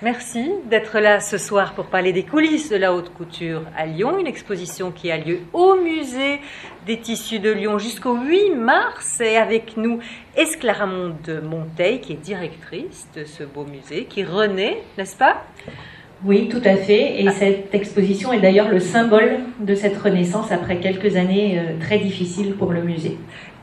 Merci d'être là ce soir pour parler des coulisses de la haute couture à Lyon, une exposition qui a lieu au musée des tissus de Lyon jusqu'au 8 mars. Et avec nous Esclaramonde Monteil qui est directrice de ce beau musée. Qui renaît, n'est-ce pas? Oui, tout à fait. Et cette exposition est d'ailleurs le symbole de cette renaissance après quelques années euh, très difficiles pour le musée.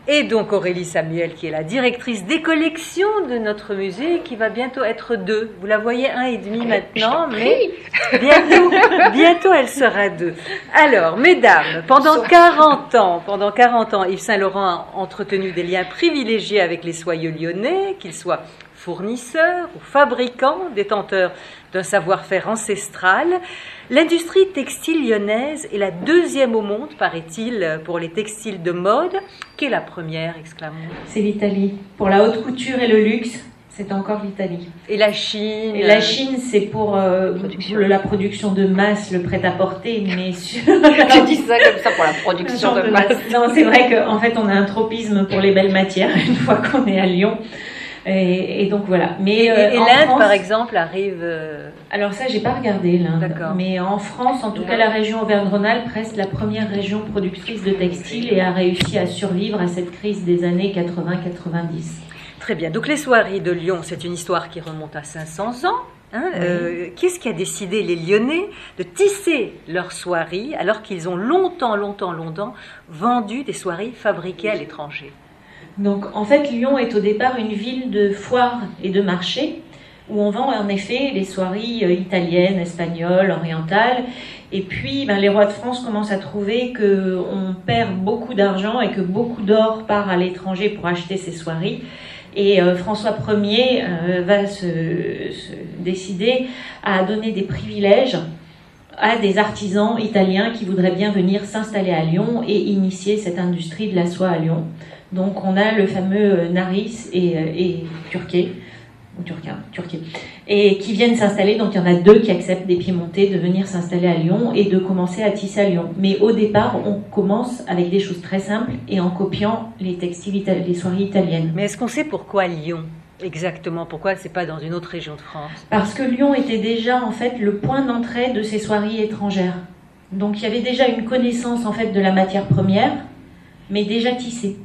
Et donc Aurélie Samuel, qui est la directrice des collections de notre musée, qui va bientôt être deux. Vous la voyez un et demi maintenant, mais bientôt, bientôt elle sera deux. Alors, mesdames, pendant 40 ans, pendant 40 ans, Yves Saint Laurent a entretenu des liens privilégiés avec les soyeux lyonnais, qu'ils soient fournisseurs ou fabricants, détenteurs d'un savoir-faire ancestral. L'industrie textile lyonnaise est la deuxième au monde, paraît-il, pour les textiles de mode. Qui est la première, exclamons C'est l'Italie. Pour la haute couture et le luxe, c'est encore l'Italie. Et la Chine? La Chine, c'est pour euh, la production de masse, le prêt-à-porter, mais sur... tu dis ça comme ça pour la production de masse. Non, c'est vrai qu'en fait, on a un tropisme pour les belles matières une fois qu'on est à Lyon. Et, donc voilà. Mais euh, et, l'Inde, par exemple, arrive. Euh, Alors ça, j'ai pas regardé l'Inde. Mais en France, en tout cas, la région Auvergne-Rhône-Alpes reste la première région productrice de textiles et a réussi à survivre à cette crise des années 80-90. Très bien. Donc les soieries de Lyon, c'est une histoire qui remonte à 500 ans. Hein, euh, qu'est-ce qui a décidé les Lyonnais de tisser leurs soieries alors qu'ils ont longtemps, longtemps, longtemps vendu des soieries fabriquées à l'étranger? Donc en fait, Lyon est au départ une ville de foires et de marchés où on vend en effet les soieries euh, italiennes, espagnoles, orientales. Et puis ben, les rois de France commencent à trouver qu'on perd beaucoup d'argent et que beaucoup d'or part à l'étranger pour acheter ces soieries. Et euh, François Ier euh, va se, décider à donner des privilèges à des artisans italiens qui voudraient bien venir s'installer à Lyon et initier cette industrie de la soie à Lyon. Donc on a le fameux euh, Naris et, euh, et Turquet, ou Turquin, Turquet, et qui viennent s'installer. Donc il y en a deux qui acceptent des Piémontais de venir s'installer à Lyon et de commencer à tisser à Lyon. Mais au départ, on commence avec des choses très simples et en copiant les textiles, les soieries italiennes. Mais est-ce qu'on sait pourquoi Lyon Exactement? Pourquoi c'est pas dans une autre région de France? Parce que Lyon était déjà en fait le point d'entrée de ces soieries étrangères. Donc il y avait déjà une connaissance en fait de la matière première, mais déjà tissée.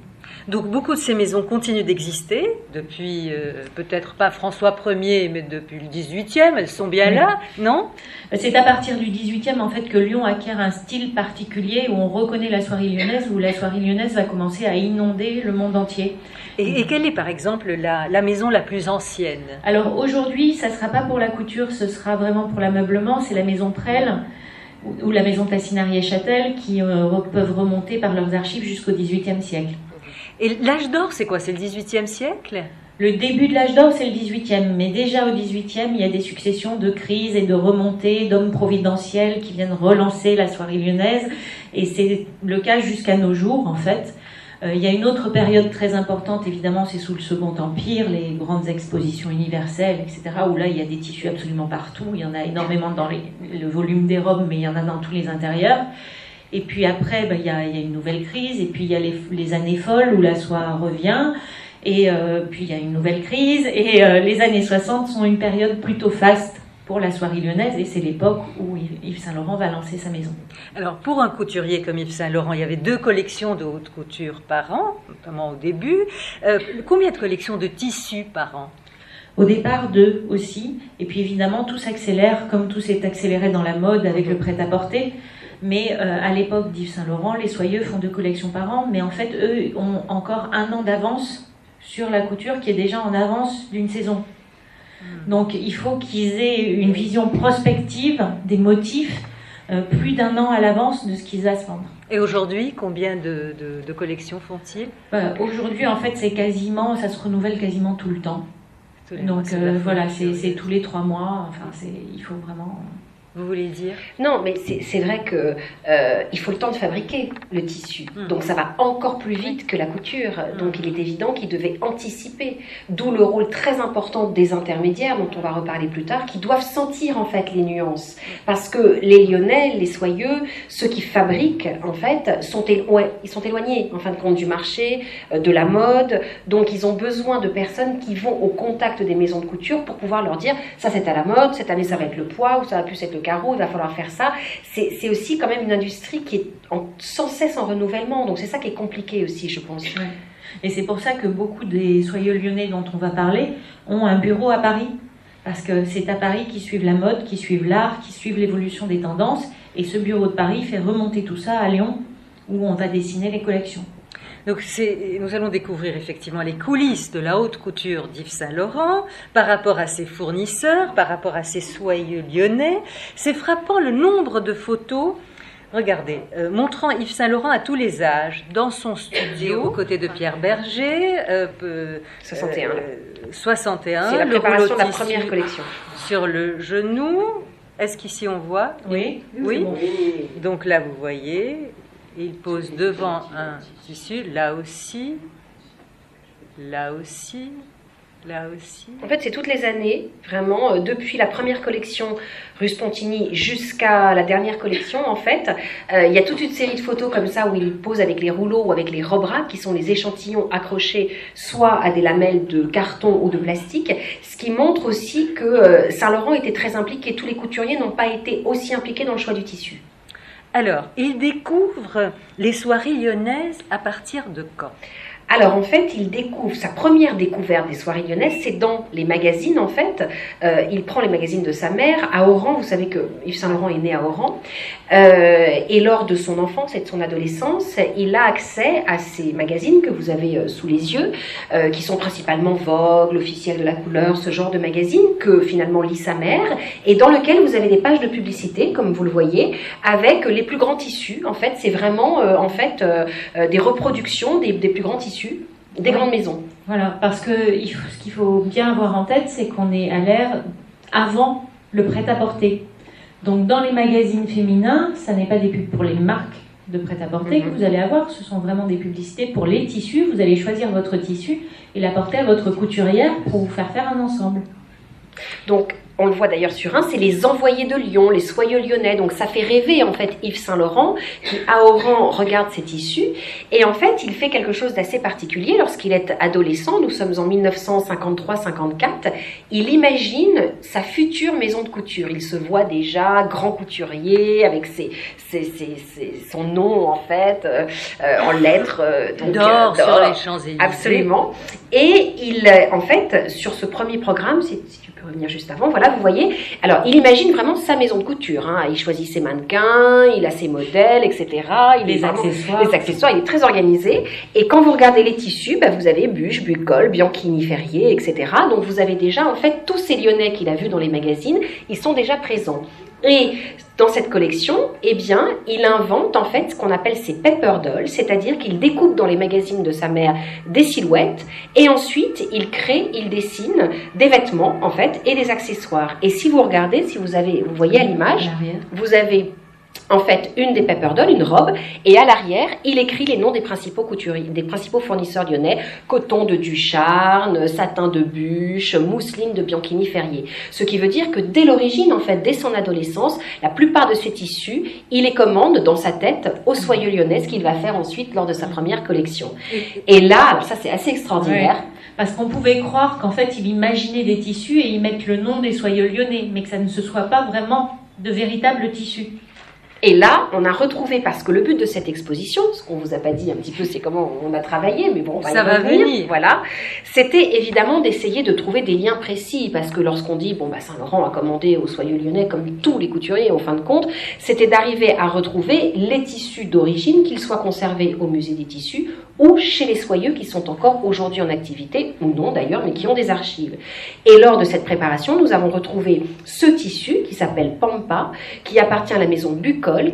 Donc beaucoup de ces maisons continuent d'exister depuis euh, peut-être pas François Ier, mais depuis le 18e. Elles sont bien là, non? C'est à partir du 18e en fait que Lyon acquiert un style particulier où on reconnaît la soirée lyonnaise, où la soirée lyonnaise va commencer à inonder le monde entier. Et, quelle est par exemple la, la, maison la plus ancienne? Alors aujourd'hui, ça sera pas pour la couture, ce sera vraiment pour l'ameublement. C'est la maison Prel ou la maison Tassinari et Châtel qui euh, peuvent remonter par leurs archives jusqu'au XVIIIe siècle. Et l'âge d'or, c'est quoi? C'est le 18e siècle? Le début de l'âge d'or, c'est le 18e. Mais déjà au 18e, il y a des successions de crises et de remontées d'hommes providentiels qui viennent relancer la soirée lyonnaise. Et c'est le cas jusqu'à nos jours, en fait. Euh, il y a une autre période très importante, évidemment, c'est sous le Second Empire, les grandes expositions universelles, etc., où là, il y a des tissus absolument partout. Il y en a énormément dans le volume des robes, mais il y en a dans tous les intérieurs. Et puis après, ben, il y, a, y, a, une nouvelle crise, et puis il y a les, les, années folles où la soie revient, et euh, puis il y a une nouvelle crise, et euh, les années 60 sont une période plutôt faste pour la soirée lyonnaise, et c'est l'époque où Yves Saint Laurent va lancer sa maison. Alors pour un couturier comme Yves Saint Laurent, il y avait deux collections de haute couture par an, notamment au début. Euh, combien de collections de tissus par an? Au départ, deux aussi. Et puis évidemment, tout s'accélère, comme tout s'est accéléré dans la mode avec le prêt-à-porter. Mais euh, à l'époque d'Yves Saint-Laurent, les soyeux font deux collections par an, mais en fait, eux ont encore un an d'avance sur la couture qui est déjà en avance d'une saison. Hmm. Donc il faut qu'ils aient une vision prospective des motifs euh, plus d'un an à l'avance de ce qu'ils a à se vendre. Et aujourd'hui, combien de, collections font-ils? Bah, Aujourd'hui, en fait, c'est quasiment, ça se renouvelle quasiment tout le temps. Donc euh, voilà, c'est tous les trois mois. Enfin, il faut vraiment. Vous voulez dire? Non, mais c'est vrai que euh, il faut le temps de fabriquer le tissu. Hmm. Donc ça va encore plus vite que la couture. Donc il est évident qu'il devait anticiper. D'où le rôle très important des intermédiaires, dont on va reparler plus tard, qui doivent sentir en fait les nuances. Parce que les Lyonnais, les soyeux, ceux qui fabriquent en fait, sont, ils sont éloignés en fin de compte du marché, euh, de la mode. Donc ils ont besoin de personnes qui vont au contact des maisons de couture pour pouvoir leur dire ça c'est à la mode, cette année ça va être le poids ou ça va plus être le carreau, il va falloir faire ça. C'est aussi quand même une industrie qui est en- sans cesse en renouvellement. Donc c'est ça qui est compliqué aussi, je pense. Et c'est pour ça que beaucoup des soyeux lyonnais dont on va parler ont un bureau à Paris. Parce que c'est à Paris qu'ils suivent la mode, qu'ils suivent l'art, qu'ils suivent l'évolution des tendances. Et ce bureau de Paris fait remonter tout ça à Lyon, où on va dessiner les collections. Donc nous allons découvrir effectivement les coulisses de la haute couture d'Yves Saint-Laurent par rapport à ses fournisseurs, par rapport à ses soyeux lyonnais. C'est frappant le nombre de photos. Regardez, euh, montrant Yves Saint-Laurent à tous les âges, dans son studio, aux côtés de Pierre Berger, euh, peu- 61. euh, 61, C'est la le préparation de la première collection. sur le genou. Est-ce qu'ici on voit? Oui, Oui? bon. Donc là, vous voyez, il pose devant un tissu, là aussi, là aussi, là aussi. En fait, c'est toutes les années, vraiment, euh, depuis la première collection rue Spontini jusqu'à la dernière collection, en fait, euh, il y a toute une série de photos comme ça où il pose avec les rouleaux ou avec les robras, qui sont les échantillons accrochés soit à des lamelles de carton ou de plastique, ce qui montre aussi que euh, Saint-Laurent était très impliqué. Tous les couturiers n'ont pas été aussi impliqués dans le choix du tissu. Alors, il découvre les soirées lyonnaises à partir de quand? Alors en fait, il découvre sa première découverte des soirées lyonnaises, c'est dans les magazines en fait. Euh, il prend les magazines de sa mère à Oran. Vous savez que Yves Saint Laurent est né à Oran. Euh, et lors de son enfance et de son adolescence, il a accès à ces magazines que vous avez euh, sous les yeux, qui sont principalement Vogue, l'officiel de la couleur, ce genre de magazines que finalement lit sa mère, et dans lequel vous avez des pages de publicité, comme vous le voyez, avec les plus grands tissus. En fait, c'est vraiment des reproductions des, des plus grands tissus des grandes maisons. Voilà, parce que ce qu'il faut bien avoir en tête, c'est qu'on est à l'ère avant le prêt-à-porter. Donc dans les magazines féminins, ça n'est pas des pubs pour les marques de prêt-à-porter Mhm. que vous allez avoir, ce sont vraiment des publicités pour les tissus. Vous allez choisir votre tissu et l'apporter à votre couturière pour vous faire faire un ensemble. Donc, on le voit d'ailleurs sur un, c'est les envoyés de Lyon, les soyeux lyonnais. Donc, ça fait rêver en fait Yves Saint-Laurent qui, à Oran, regarde ses tissus. Et en fait, il fait quelque chose d'assez particulier lorsqu'il est adolescent. Nous sommes en 1953-54. Il imagine sa future maison de couture. Il se voit déjà grand couturier avec ses, ses- ses- son nom en fait euh, en lettres euh, D'or euh, sur les Champs-Élysées. Absolument. Et il, en fait, sur ce premier programme, revenir juste avant, voilà, vous voyez. Alors, il imagine vraiment sa maison de couture. hein. Il choisit ses mannequins, il a ses modèles, etc. Il est Les vraiment- accessoires. les accessoires, il est très organisé. Et quand vous regardez les tissus, bah, vous avez Buche, Bucol, Bianchini, Ferrier, etc. Donc vous avez déjà, en fait, tous ces Lyonnais qu'il a vus dans les magazines, ils sont déjà présents. Et dans cette collection, eh bien, il invente en fait ce qu'on appelle ses pepper dolls, c'est-à-dire qu'il découpe dans les magazines de sa mère des silhouettes et ensuite il crée, il dessine des vêtements en fait et des accessoires. Et si vous regardez, si vous avez, vous voyez à l'image, vous avez en fait une des pepper dolls, une robe, et à l'arrière, il écrit les noms des principaux couturiers, des principaux fournisseurs lyonnais coton de Ducharne, satin de Bûche, mousseline de Bianchini Ferrier. Ce qui veut dire que dès l'origine, en fait, dès son adolescence, la plupart de ces tissus, il les commande dans sa tête aux soyeux lyonnais, ce qu'il va faire ensuite lors de sa première collection. Et là, ça c'est assez extraordinaire. Parce qu'on pouvait croire qu'en fait, il imaginait des tissus et y mettre le nom des soyeux lyonnais, mais que ça ne se soit pas vraiment de véritables tissus. Et là, on a retrouvé, parce que le but de cette exposition, ce qu'on vous a pas dit un petit peu, c'est comment on a travaillé, mais bon, on va Ça y va venir. Voilà. C'était évidemment d'essayer de trouver des liens précis, parce que lorsqu'on dit, bon, bah, Saint-Laurent a commandé aux soyeux lyonnais, comme tous les couturiers, en fin de compte, c'était d'arriver à retrouver les tissus d'origine, qu'ils soient conservés au musée des tissus ou chez les soyeux qui sont encore aujourd'hui en activité, ou non d'ailleurs, mais qui ont des archives. Et lors de cette préparation, nous avons retrouvé ce tissu qui s'appelle Pampa, qui appartient à la maison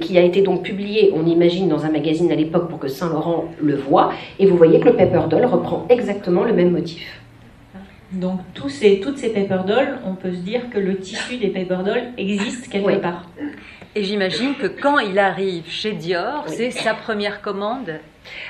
Qui a été donc publié, on imagine, dans un magazine à l'époque pour que Saint-Laurent le voie. Et vous voyez que le Pepper Doll reprend exactement le même motif. Donc tous ces, toutes ces paper dolls, on peut se dire que le tissu des paper dolls existe quelque Oui. part. Et j'imagine que quand il arrive chez Dior, c'est sa première commande.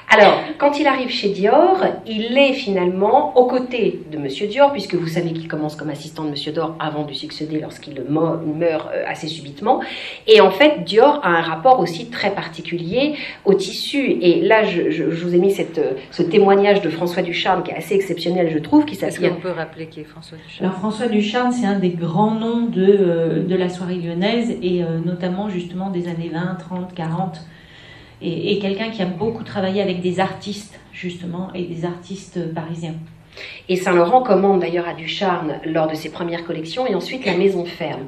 Alors, quand il arrive chez Dior, il est finalement aux côtés de Monsieur Dior, puisque vous savez qu'il commence comme assistant de Monsieur Dior avant de succéder lorsqu'il meurt euh, assez subitement. Et en fait, Dior a un rapport aussi très particulier au tissu. Et là, je, je- je vous ai mis cette, euh, ce témoignage de François Ducharme qui est assez exceptionnel, je trouve, qui Est-ce qu'on peut rappeler qui est François Duchamp Alors François Ducharme, c'est un des grands noms de, euh, de la soirée lyonnaise et notamment justement des années 20, 30, 40. Et, et quelqu'un qui a beaucoup travaillé avec des artistes justement et des artistes parisiens. Et Saint-Laurent commande d'ailleurs à Ducharme lors de ses premières collections et ensuite la maison ferme.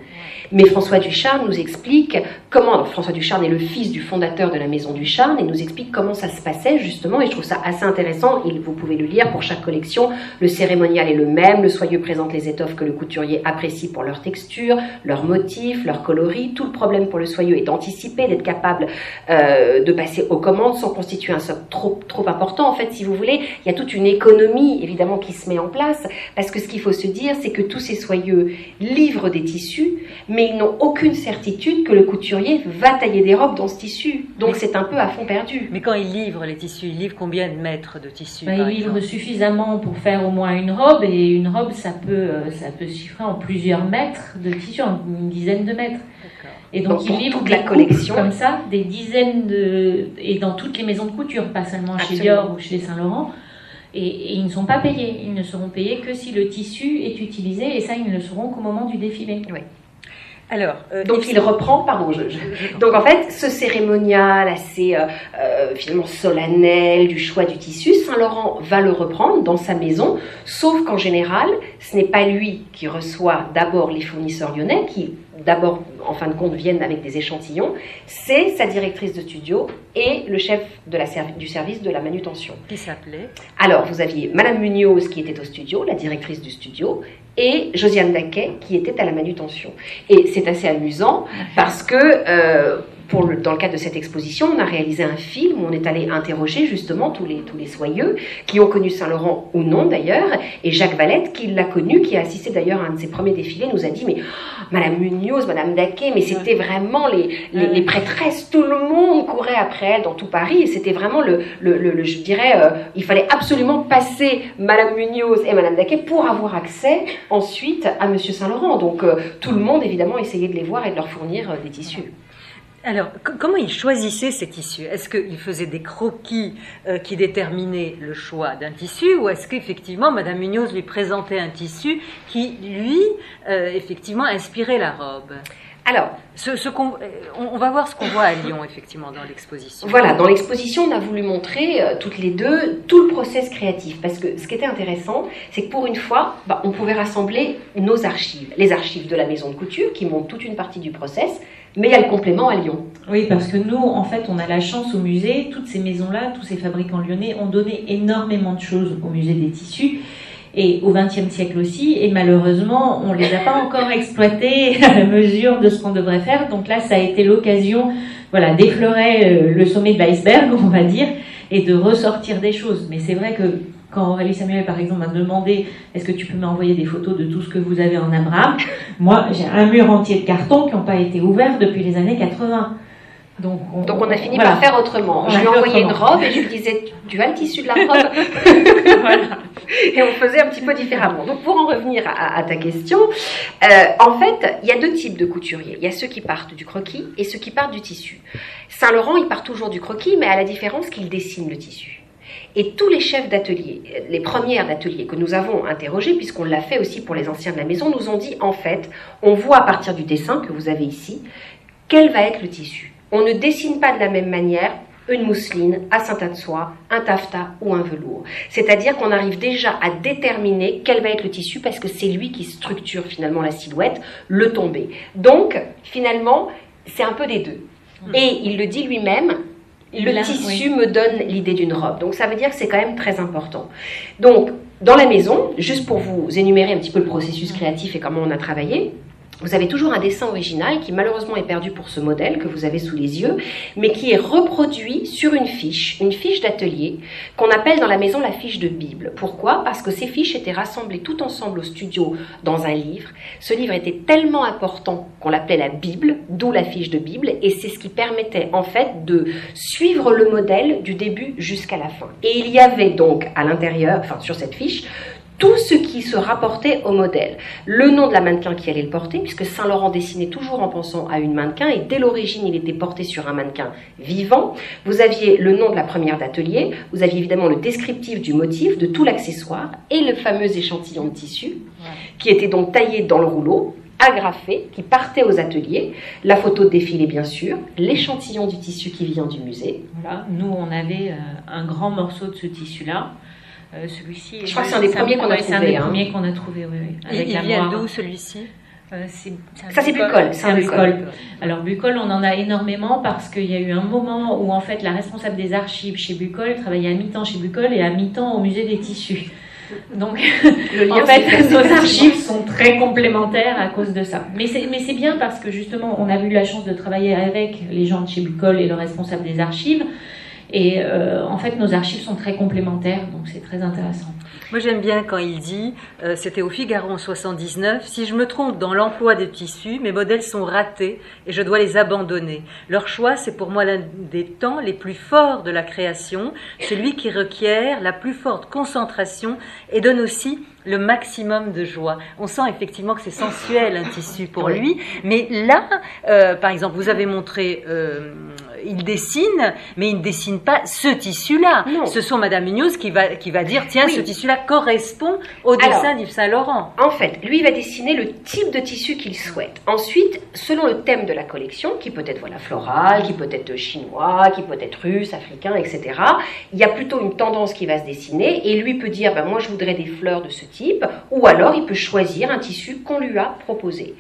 Mais François Ducharme nous explique comment, François Ducharme est le fils du fondateur de la maison Ducharme et nous explique comment ça se passait justement et je trouve ça assez intéressant, et vous pouvez le lire pour chaque collection, le cérémonial est le même, le soyeux présente les étoffes que le couturier apprécie pour leur texture, leur motif, leur coloris, tout le problème pour le soyeux est d'anticiper, d'être capable euh, de passer aux commandes sans constituer un socle trop, important. En fait, si vous voulez, il y a toute une économie évidemment qui se met en place parce que ce qu'il faut se dire, c'est que tous ces soyeux livrent des tissus, ils n'ont aucune certitude que le couturier va tailler des robes dans ce tissu. Donc c'est un peu à fond perdu. Mais quand il livre les tissus, il livre combien de mètres de tissu Bah, par il livre exemple suffisamment pour faire au moins une robe et une robe ça peut, euh, ça peut se chiffrer en plusieurs mètres de tissu, en une dizaine de mètres. Et donc, Donc, il pour livre toute des la collection. comme ça, des dizaines de et dans toutes les maisons de couture, pas seulement chez Absolument. Dior ou chez Saint Laurent. Et, et ils ne sont pas payés. Ils ne seront payés que si le tissu est utilisé et ça ils ne le seront qu'au moment du défilé. Alors, euh, Donc il reprend, pardon, je, je- Donc en fait, ce cérémonial assez euh, euh, finalement solennel du choix du tissu, Saint-Laurent va le reprendre dans sa maison, sauf qu'en général, ce n'est pas lui qui reçoit d'abord les fournisseurs lyonnais, qui d'abord, en fin de compte, viennent avec des échantillons, c'est sa directrice de studio et le chef de la servi- du service de la manutention. qui s'appelait Alors, vous aviez Madame Munoz qui était au studio, la directrice du studio, et Josiane Daquet qui était à la manutention. Et c'est assez amusant parce que euh, pour le- dans le cadre de cette exposition, on a réalisé un film où on est allé interroger justement tous les, tous les soyeux qui ont connu Saint-Laurent ou non d'ailleurs. Et Jacques Valette, qui l'a connu, qui a assisté d'ailleurs à un de ses premiers défilés, nous a dit Mais oh, Madame Munoz, Madame Daquet, mais c'était vraiment les, les, les prêtresses, tout le monde courait après elle dans tout Paris. Et c'était vraiment le, le, le- le- je dirais, euh, il fallait absolument passer Madame Munoz et Madame Daquet pour avoir accès ensuite à Monsieur Saint-Laurent. Donc euh, tout le monde évidemment essayait de les voir et de leur fournir euh, des tissus. Alors, co- comment il choisissait ces tissus Est-ce qu'il faisait des croquis euh, qui déterminaient le choix d'un tissu ou est-ce qu'effectivement Madame Munoz lui présentait un tissu qui, lui, euh, effectivement, inspirait la robe? Alors, ce, ce qu'on- euh, on, on va voir ce qu'on voit à Lyon, effectivement, dans l'exposition. Voilà, dans l'exposition, on a voulu montrer euh, toutes les deux tout le process créatif. Parce que ce qui était intéressant, c'est que pour une fois, bah, on pouvait rassembler nos archives. Les archives de la maison de couture, qui montrent toute une partie du process, mais il y a le complément à Lyon. Oui, parce que nous, en fait, on a la chance au musée, toutes ces maisons-là, tous ces fabricants lyonnais ont donné énormément de choses au musée des tissus. Et au XXe siècle aussi, et malheureusement, on les a pas encore exploités à la mesure de ce qu'on devrait faire. Donc là, ça a été l'occasion, voilà, d'effleurer euh, le sommet de l'iceberg, on va dire, et de ressortir des choses. Mais c'est vrai que quand Aurélie Samuel, par exemple, m'a demandé est-ce que tu peux m'envoyer des photos de tout ce que vous avez en Abraham, moi, j'ai un mur entier de cartons qui n'ont pas été ouverts depuis les années 80. Donc on, Donc on a fini voilà. par faire autrement. On je lui envoyais une robe et je lui disais Tu as le tissu de la robe Voilà. Et on faisait un petit peu différemment. Donc pour en revenir à, à ta question, euh, en fait, il y a deux types de couturiers. Il y a ceux qui partent du croquis et ceux qui partent du tissu. Saint-Laurent, il part toujours du croquis, mais à la différence qu'il dessine le tissu. Et tous les chefs d'atelier, les premières d'atelier que nous avons interrogés, puisqu'on l'a fait aussi pour les anciens de la maison, nous ont dit en fait, on voit à partir du dessin que vous avez ici, quel va être le tissu. On ne dessine pas de la même manière une mousseline, un satin de soie, un taffetas ou un velours. C'est-à-dire qu'on arrive déjà à déterminer quel va être le tissu parce que c'est lui qui structure finalement la silhouette, le tombé. Donc, finalement, c'est un peu des deux. Et il le dit lui-même, le tissu me donne l'idée d'une robe. Donc ça veut dire que c'est quand même très important. Donc, dans la maison, juste pour vous énumérer un petit peu le processus créatif et comment on a travaillé, vous avez toujours un dessin original qui malheureusement est perdu pour ce modèle que vous avez sous les yeux, mais qui est reproduit sur une fiche, une fiche d'atelier qu'on appelle dans la maison la fiche de Bible. Pourquoi? Parce que ces fiches étaient rassemblées tout ensemble au studio dans un livre. Ce livre était tellement important qu'on l'appelait la Bible, d'où la fiche de Bible, et c'est ce qui permettait en fait de suivre le modèle du début jusqu'à la fin. Et il y avait donc à l'intérieur, enfin sur cette fiche, tout ce qui se rapportait au modèle. Le nom de la mannequin qui allait le porter, puisque Saint-Laurent dessinait toujours en pensant à une mannequin, et dès l'origine, il était porté sur un mannequin vivant. Vous aviez le nom de la première d'atelier, vous aviez évidemment le descriptif du motif, de tout l'accessoire, et le fameux échantillon de tissu, qui était donc taillé dans le rouleau, agrafé, qui partait aux ateliers, la photo de défilé bien sûr, l'échantillon du tissu qui vient du musée. Voilà. Nous, on avait euh, un grand morceau de ce tissu-là. Euh, celui-ci. Je crois que c'est un des premiers qu'on a C'est un trouvé, des hein. premiers qu'on a trouvé, oui, oui. Il, Avec il la vient d'où celui-ci? Euh, c'est- un Ça, c'est Bucol, C'est un c'est un Bucol. Bucol. Alors Bucol, on en a énormément parce qu'il y a eu un moment où en fait la responsable des archives chez Bucol travaillait à mi-temps chez Bucol et à mi-temps au musée des tissus. Donc Le lien en fait nos archives sont très complémentaires à cause de ça. Mais c'est mais c'est bien parce que justement on a eu la chance de travailler avec les gens de chez Bucol et le responsable des archives. Et euh, en fait, nos archives sont très complémentaires, donc c'est très intéressant. Moi, j'aime bien quand il dit, euh, c'était au Figaro en 79, si je me trompe dans l'emploi des tissus, mes modèles sont ratés et je dois les abandonner. Leur choix, c'est pour moi l'un des temps les plus forts de la création, celui qui requiert la plus forte concentration et donne aussi le maximum de joie. On sent effectivement que c'est sensuel un tissu pour Oui. lui, mais là, euh, par exemple, vous avez montré, euh, il dessine, mais il ne dessine pas ce tissu-là. Non. Ce sont Madame Munoz qui va, qui va dire, tiens, Oui. ce tissu-là correspond au dessin d'Yves Saint-Laurent. En fait, lui il va dessiner le type de tissu qu'il souhaite. Ensuite, selon le thème de la collection, qui peut être voilà, floral, qui peut être chinois, qui peut être russe, africain, etc., il y a plutôt une tendance qui va se dessiner et lui peut dire ben, moi je voudrais des fleurs de ce type, ou alors il peut choisir un tissu qu'on lui a proposé.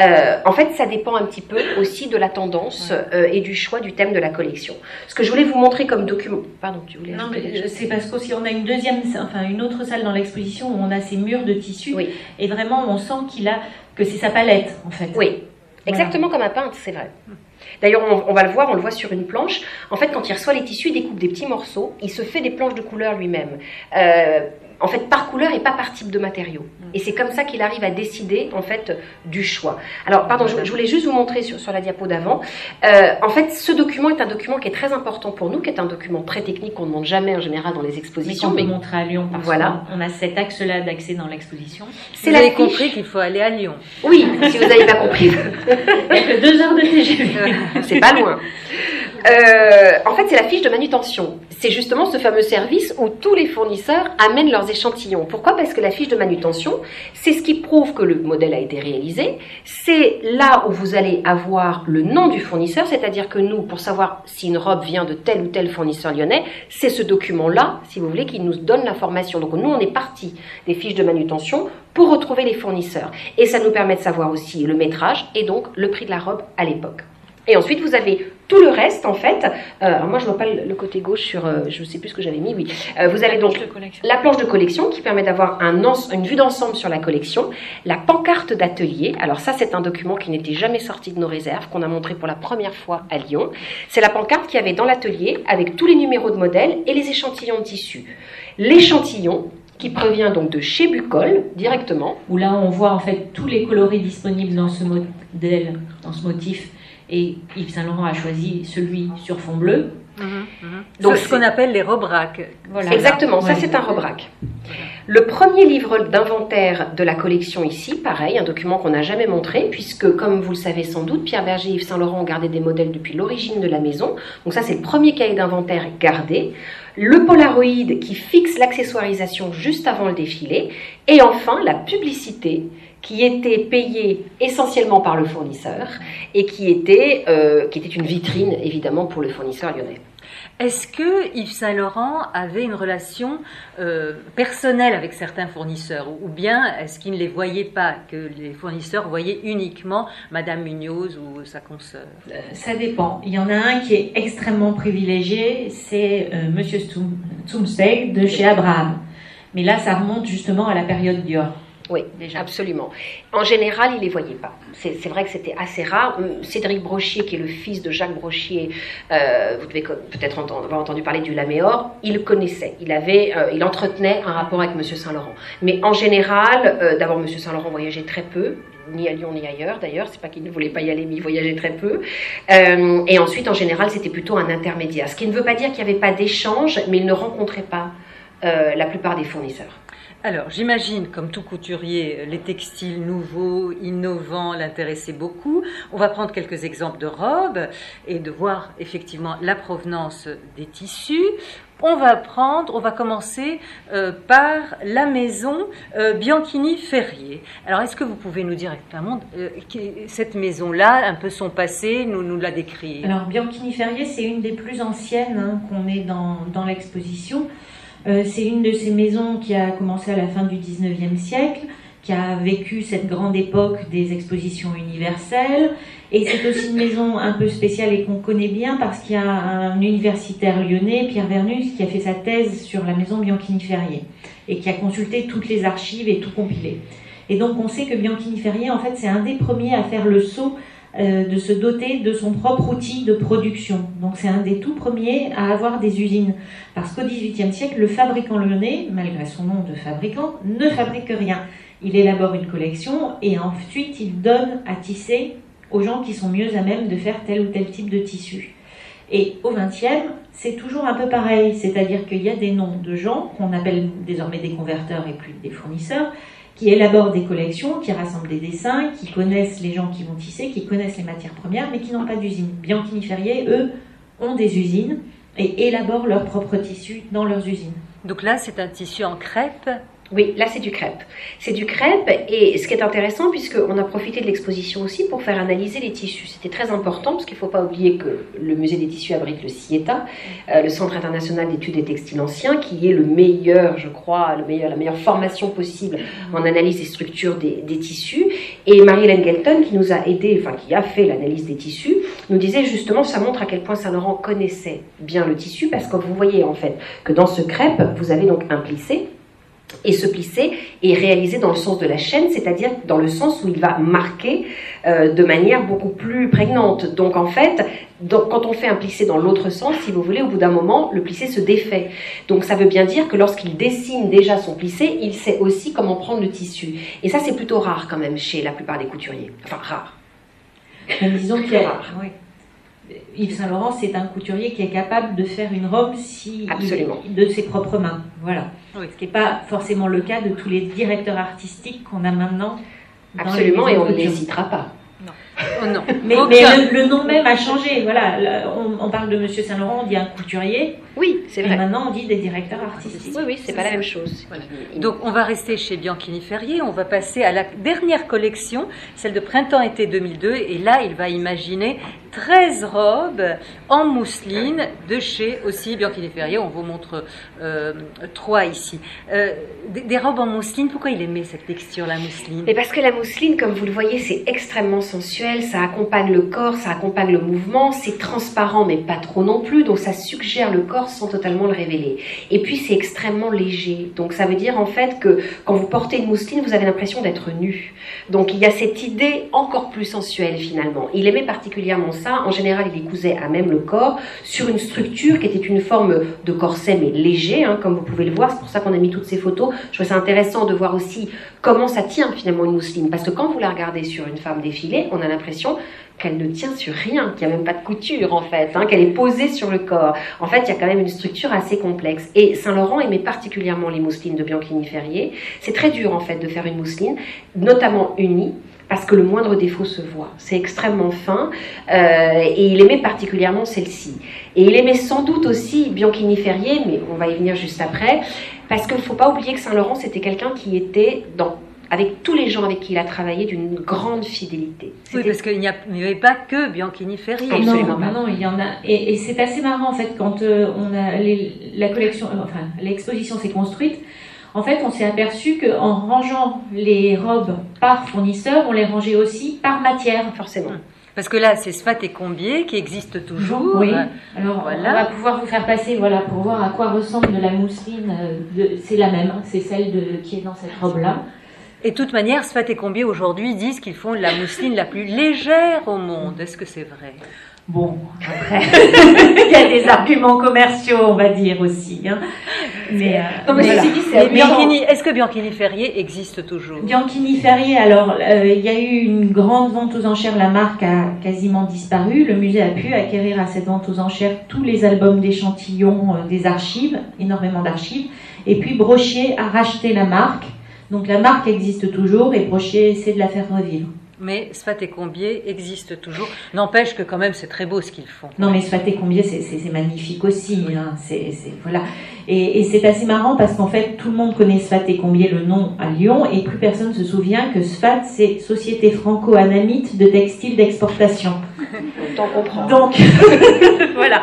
Euh, en fait, ça dépend un petit peu aussi de la tendance euh, et du choix du thème de la collection. Ce que je voulais vous montrer comme document. Pardon, tu voulais Non, mais chose c'est parce qu'aussi on a une deuxième, enfin une autre salle dans l'exposition où on a ces murs de tissu Oui. et vraiment on sent qu'il a que c'est sa palette en fait. Oui, exactement comme un peintre, c'est vrai. D'ailleurs, on, on va le voir, on le voit sur une planche. En fait, quand il reçoit les tissus, il découpe des petits morceaux. Il se fait des planches de couleur lui-même. Euh, en fait, par couleur et pas par type de matériau. Et c'est comme ça qu'il arrive à décider, en fait, du choix. Alors, pardon, je, je voulais juste vous montrer sur, sur la diapo d'avant. Euh, en fait, ce document est un document qui est très important pour nous, qui est un document très technique qu'on ne demande jamais en général dans les Mais expositions. qu'on peut mais montrer à Lyon parce Voilà. qu'on a cet axe-là d'accès dans l'exposition. c'est Vous la avez fiche. compris qu'il faut aller à Lyon. Oui, si vous n'avez pas compris. Il y a que deux heures de TGV. C'est pas loin. Euh, en fait, c'est la fiche de manutention. C'est justement ce fameux service où tous les fournisseurs amènent leurs échantillons. Pourquoi? Parce que la fiche de manutention, c'est ce qui prouve que le modèle a été réalisé. C'est là où vous allez avoir le nom du fournisseur, c'est-à-dire que nous, pour savoir si une robe vient de tel ou tel fournisseur lyonnais, c'est ce document-là, si vous voulez, qui nous donne l'information. Donc nous, on est parti des fiches de manutention pour retrouver les fournisseurs. Et ça nous permet de savoir aussi le métrage et donc le prix de la robe à l'époque. Et ensuite, vous avez tout le reste, en fait. Euh, alors moi, je vois pas le, le côté gauche sur, euh, je ne sais plus ce que j'avais mis, oui. Euh, vous avez donc la planche de collection qui permet d'avoir un une vue d'ensemble sur la collection, la pancarte d'atelier. Alors ça, c'est un document qui n'était jamais sorti de nos réserves, qu'on a montré pour la première fois à Lyon. C'est la pancarte qu'il y avait dans l'atelier avec tous les numéros de modèles et les échantillons de tissu. L'échantillon qui provient donc de chez Bucol directement. Où là on voit en fait tous les coloris disponibles dans ce modèle, dans ce motif. Et Yves Saint Laurent a choisi celui sur fond bleu. Donc, Donc ce qu'on appelle les robracs. Voilà. Exactement, ça Ouais. c'est un rebrac. Le premier livre d'inventaire de la collection ici, pareil, un document qu'on n'a jamais montré, puisque comme vous le savez sans doute, Pierre Berger et Yves Saint-Laurent ont gardé des modèles depuis l'origine de la maison. Donc ça c'est le premier cahier d'inventaire gardé. Le Polaroid qui fixe l'accessoirisation juste avant le défilé. Et enfin la publicité qui était payée essentiellement par le fournisseur et qui était, euh, qui était une vitrine évidemment pour le fournisseur lyonnais. Est-ce que Yves Saint-Laurent avait une relation euh, personnelle avec certains fournisseurs ou bien est-ce qu'il ne les voyait pas, que les fournisseurs voyaient uniquement Madame Munoz ou sa consoeur? Euh, Ça dépend. Il y en a un qui est extrêmement privilégié, c'est euh, Monsieur de chez Abraham. Mais là, ça remonte justement à la période Dior. Oui, Déjà. absolument. En général, il les voyait pas. C'est vrai que c'était assez rare. Hum, Cédric Brochier, qui est le fils de Jacques Brochier, euh, vous devez peut-être avoir entendu parler du Laméor, il le connaissait. Il avait, euh, il entretenait un rapport avec Monsieur Saint-Laurent. Mais en général, euh, d'abord Monsieur Saint-Laurent voyageait très peu. Ni à Lyon ni ailleurs d'ailleurs, c'est pas qu'il ne voulait pas y aller, mais il voyageait très peu. Et ensuite, en général, c'était plutôt un intermédiaire. Ce qui ne veut pas dire qu'il n'y avait pas d'échange, mais il ne rencontrait pas la plupart des fournisseurs. Alors, j'imagine, comme tout couturier, les textiles nouveaux, innovants l'intéressaient beaucoup. On va prendre quelques exemples de robes et de voir effectivement la provenance des tissus. On va prendre, on va commencer euh, par la maison euh, Bianchini Ferrier. Alors, est-ce que vous pouvez nous dire exactement euh, cette maison-là, un peu son passé, nous, nous la décrire? Alors, Bianchini Ferrier, c'est une des plus anciennes hein, qu'on ait dans, dans l'exposition. Euh, c'est une de ces maisons qui a commencé à la fin du 19e siècle, qui a vécu cette grande époque des expositions universelles. Et c'est aussi une maison un peu spéciale et qu'on connaît bien parce qu'il y a un universitaire lyonnais, Pierre Vernus, qui a fait sa thèse sur la maison Bianchini Ferrier et qui a consulté toutes les archives et tout compilé. Et donc on sait que Bianchini Ferrier, en fait, c'est un des premiers à faire le saut euh, de se doter de son propre outil de production. Donc c'est un des tout premiers à avoir des usines. Parce qu'au XVIIIe siècle, le fabricant lyonnais, malgré son nom de fabricant, ne fabrique rien. Il élabore une collection et ensuite il donne à tisser aux gens qui sont mieux à même de faire tel ou tel type de tissu. Et au XXe, c'est toujours un peu pareil, c'est-à-dire qu'il y a des noms de gens qu'on appelle désormais des converteurs et plus des fournisseurs, qui élaborent des collections, qui rassemblent des dessins, qui connaissent les gens qui vont tisser, qui connaissent les matières premières, mais qui n'ont pas d'usine. Bianchini Ferrier, eux, ont des usines et élaborent leurs propres tissus dans leurs usines. Donc là, c'est un tissu en crêpe. Oui, là c'est du crêpe. C'est du crêpe et ce qui est intéressant puisqu'on a profité de l'exposition aussi pour faire analyser les tissus. C'était très important parce qu'il ne faut pas oublier que le musée des tissus abrite le CIETA, euh, le Centre international d'études des textiles anciens, qui est le meilleur, je crois, la meilleure formation possible en analyse des structures des, des tissus. Et Marie-Hélène Gelton, qui nous a aidé, enfin qui a fait l'analyse des tissus, nous disait justement, ça montre à quel point Saint-Laurent connaissait bien le tissu parce que vous voyez en fait que dans ce crêpe, vous avez donc un plissé et ce plissé est réalisé dans le sens de la chaîne, c'est-à-dire dans le sens où il va marquer euh, de manière beaucoup plus prégnante. Donc en fait, donc, quand on fait un plissé dans l'autre sens, si vous voulez, au bout d'un moment, le plissé se défait. Donc ça veut bien dire que lorsqu'il dessine déjà son plissé, il sait aussi comment prendre le tissu. Et ça, c'est plutôt rare quand même chez la plupart des couturiers. Enfin, rare. Mais disons qu'il y a- oui. Yves Saint Laurent, c'est un couturier qui est capable de faire une robe si Absolument. de ses propres mains. Voilà. Oui. Ce qui n'est pas forcément le cas de tous les directeurs artistiques qu'on a maintenant. dans les Absolument, et on ne les couture. citera pas. Oh non. Mais, Aucun. mais le, le nom même a changé. Voilà, Là, on, on parle de Monsieur Saint Laurent, on dit un couturier, Oui, c'est et vrai. maintenant on dit des directeurs artistiques. Oui, oui, c'est pas la même chose. Voilà. Donc on va rester chez Bianchini Ferrier, on va passer à la dernière collection, celle de printemps-été 2002, et là il va imaginer 13 robes en mousseline de chez aussi Bianchini Ferrier, on vous montre euh, trois ici. Euh, des, des robes en mousseline, pourquoi il aimait cette texture, la mousseline? Mais parce que la mousseline, comme vous le voyez, c'est extrêmement sensuel, ça accompagne le corps, ça accompagne le mouvement, c'est transparent mais pas trop non plus, donc ça suggère le corps sans totalement le révéler. Et puis c'est extrêmement léger, donc ça veut dire en fait que quand vous portez une mousseline, vous avez l'impression d'être nu. Donc il y a cette idée encore plus sensuelle finalement. Il aimait particulièrement ça, en général il cousait à même le corps sur une structure qui était une forme de corset mais léger, hein, comme vous pouvez le voir, c'est pour ça qu'on a mis toutes ces photos. Je trouve ça intéressant de voir aussi comment ça tient finalement une mousseline. Parce que quand vous la regardez sur une femme défilée, on a l'impression qu'elle ne tient sur rien, qu'il n'y a même pas de couture en fait, hein, qu'elle est posée sur le corps. En fait, il y a quand même une structure assez complexe. Et Saint-Laurent aimait particulièrement les mousselines de Bianchini Ferrier. C'est très dur en fait de faire une mousseline, notamment unie. Parce que le moindre défaut se voit. C'est extrêmement fin. euh, et il aimait particulièrement celle-ci. Et il aimait sans doute aussi Bianchini Ferrier, mais on va y venir juste après. Parce qu'il ne faut pas oublier que Saint-Laurent, c'était quelqu'un qui était dans avec tous les gens avec qui il a travaillé d'une grande fidélité. Oui, parce qu'il n'y avait pas que Bianchini Ferrier. Absolument. Non, non, non, il y en a. Et, et c'est assez marrant en fait quand euh, on a les- la collection, euh, enfin l'exposition s'est construite. En fait, on s'est aperçu qu'en rangeant les robes par fournisseur, on les rangeait aussi par matière. Forcément. Parce que là, c'est Sfat et Combier qui existent toujours. Oui. Alors, Voilà. on va pouvoir vous faire passer, voilà, pour voir à quoi ressemble la mousseline. euh, C'est la même, hein, c'est celle de, qui est dans cette robe-là. Et de toute manière, Sfat et Combier aujourd'hui disent qu'ils font la mousseline la plus légère au monde. Est-ce que c'est vrai? Bon, après, il y a des arguments commerciaux, on va dire aussi. Hein. Mais, euh, Non, mais voilà. ceci dit, c'est Et amusant. Bianchini, est-ce que Bianchini Ferrier existe toujours? Bianchini Ferrier, alors euh, il y a eu une grande vente aux enchères, la marque a quasiment disparu. Le musée a pu acquérir à cette vente aux enchères tous les albums d'échantillons euh, des archives, énormément d'archives. Et puis Brochier a racheté la marque. Donc la marque existe toujours et Brochier essaie de la faire revivre. Mais Sfat et Combier existent toujours. N'empêche que quand même c'est très beau ce qu'ils font. Non mais Sfaté Combier, c'est- magnifique aussi. hein. C'est voilà. Et, et c'est assez marrant parce qu'en fait, tout le monde connaît Sfaté Combier, le nom à Lyon, et plus personne se souvient que Sfat, c'est Société franco-anamite de textiles d'exportation. Autant comprendre. Donc, voilà.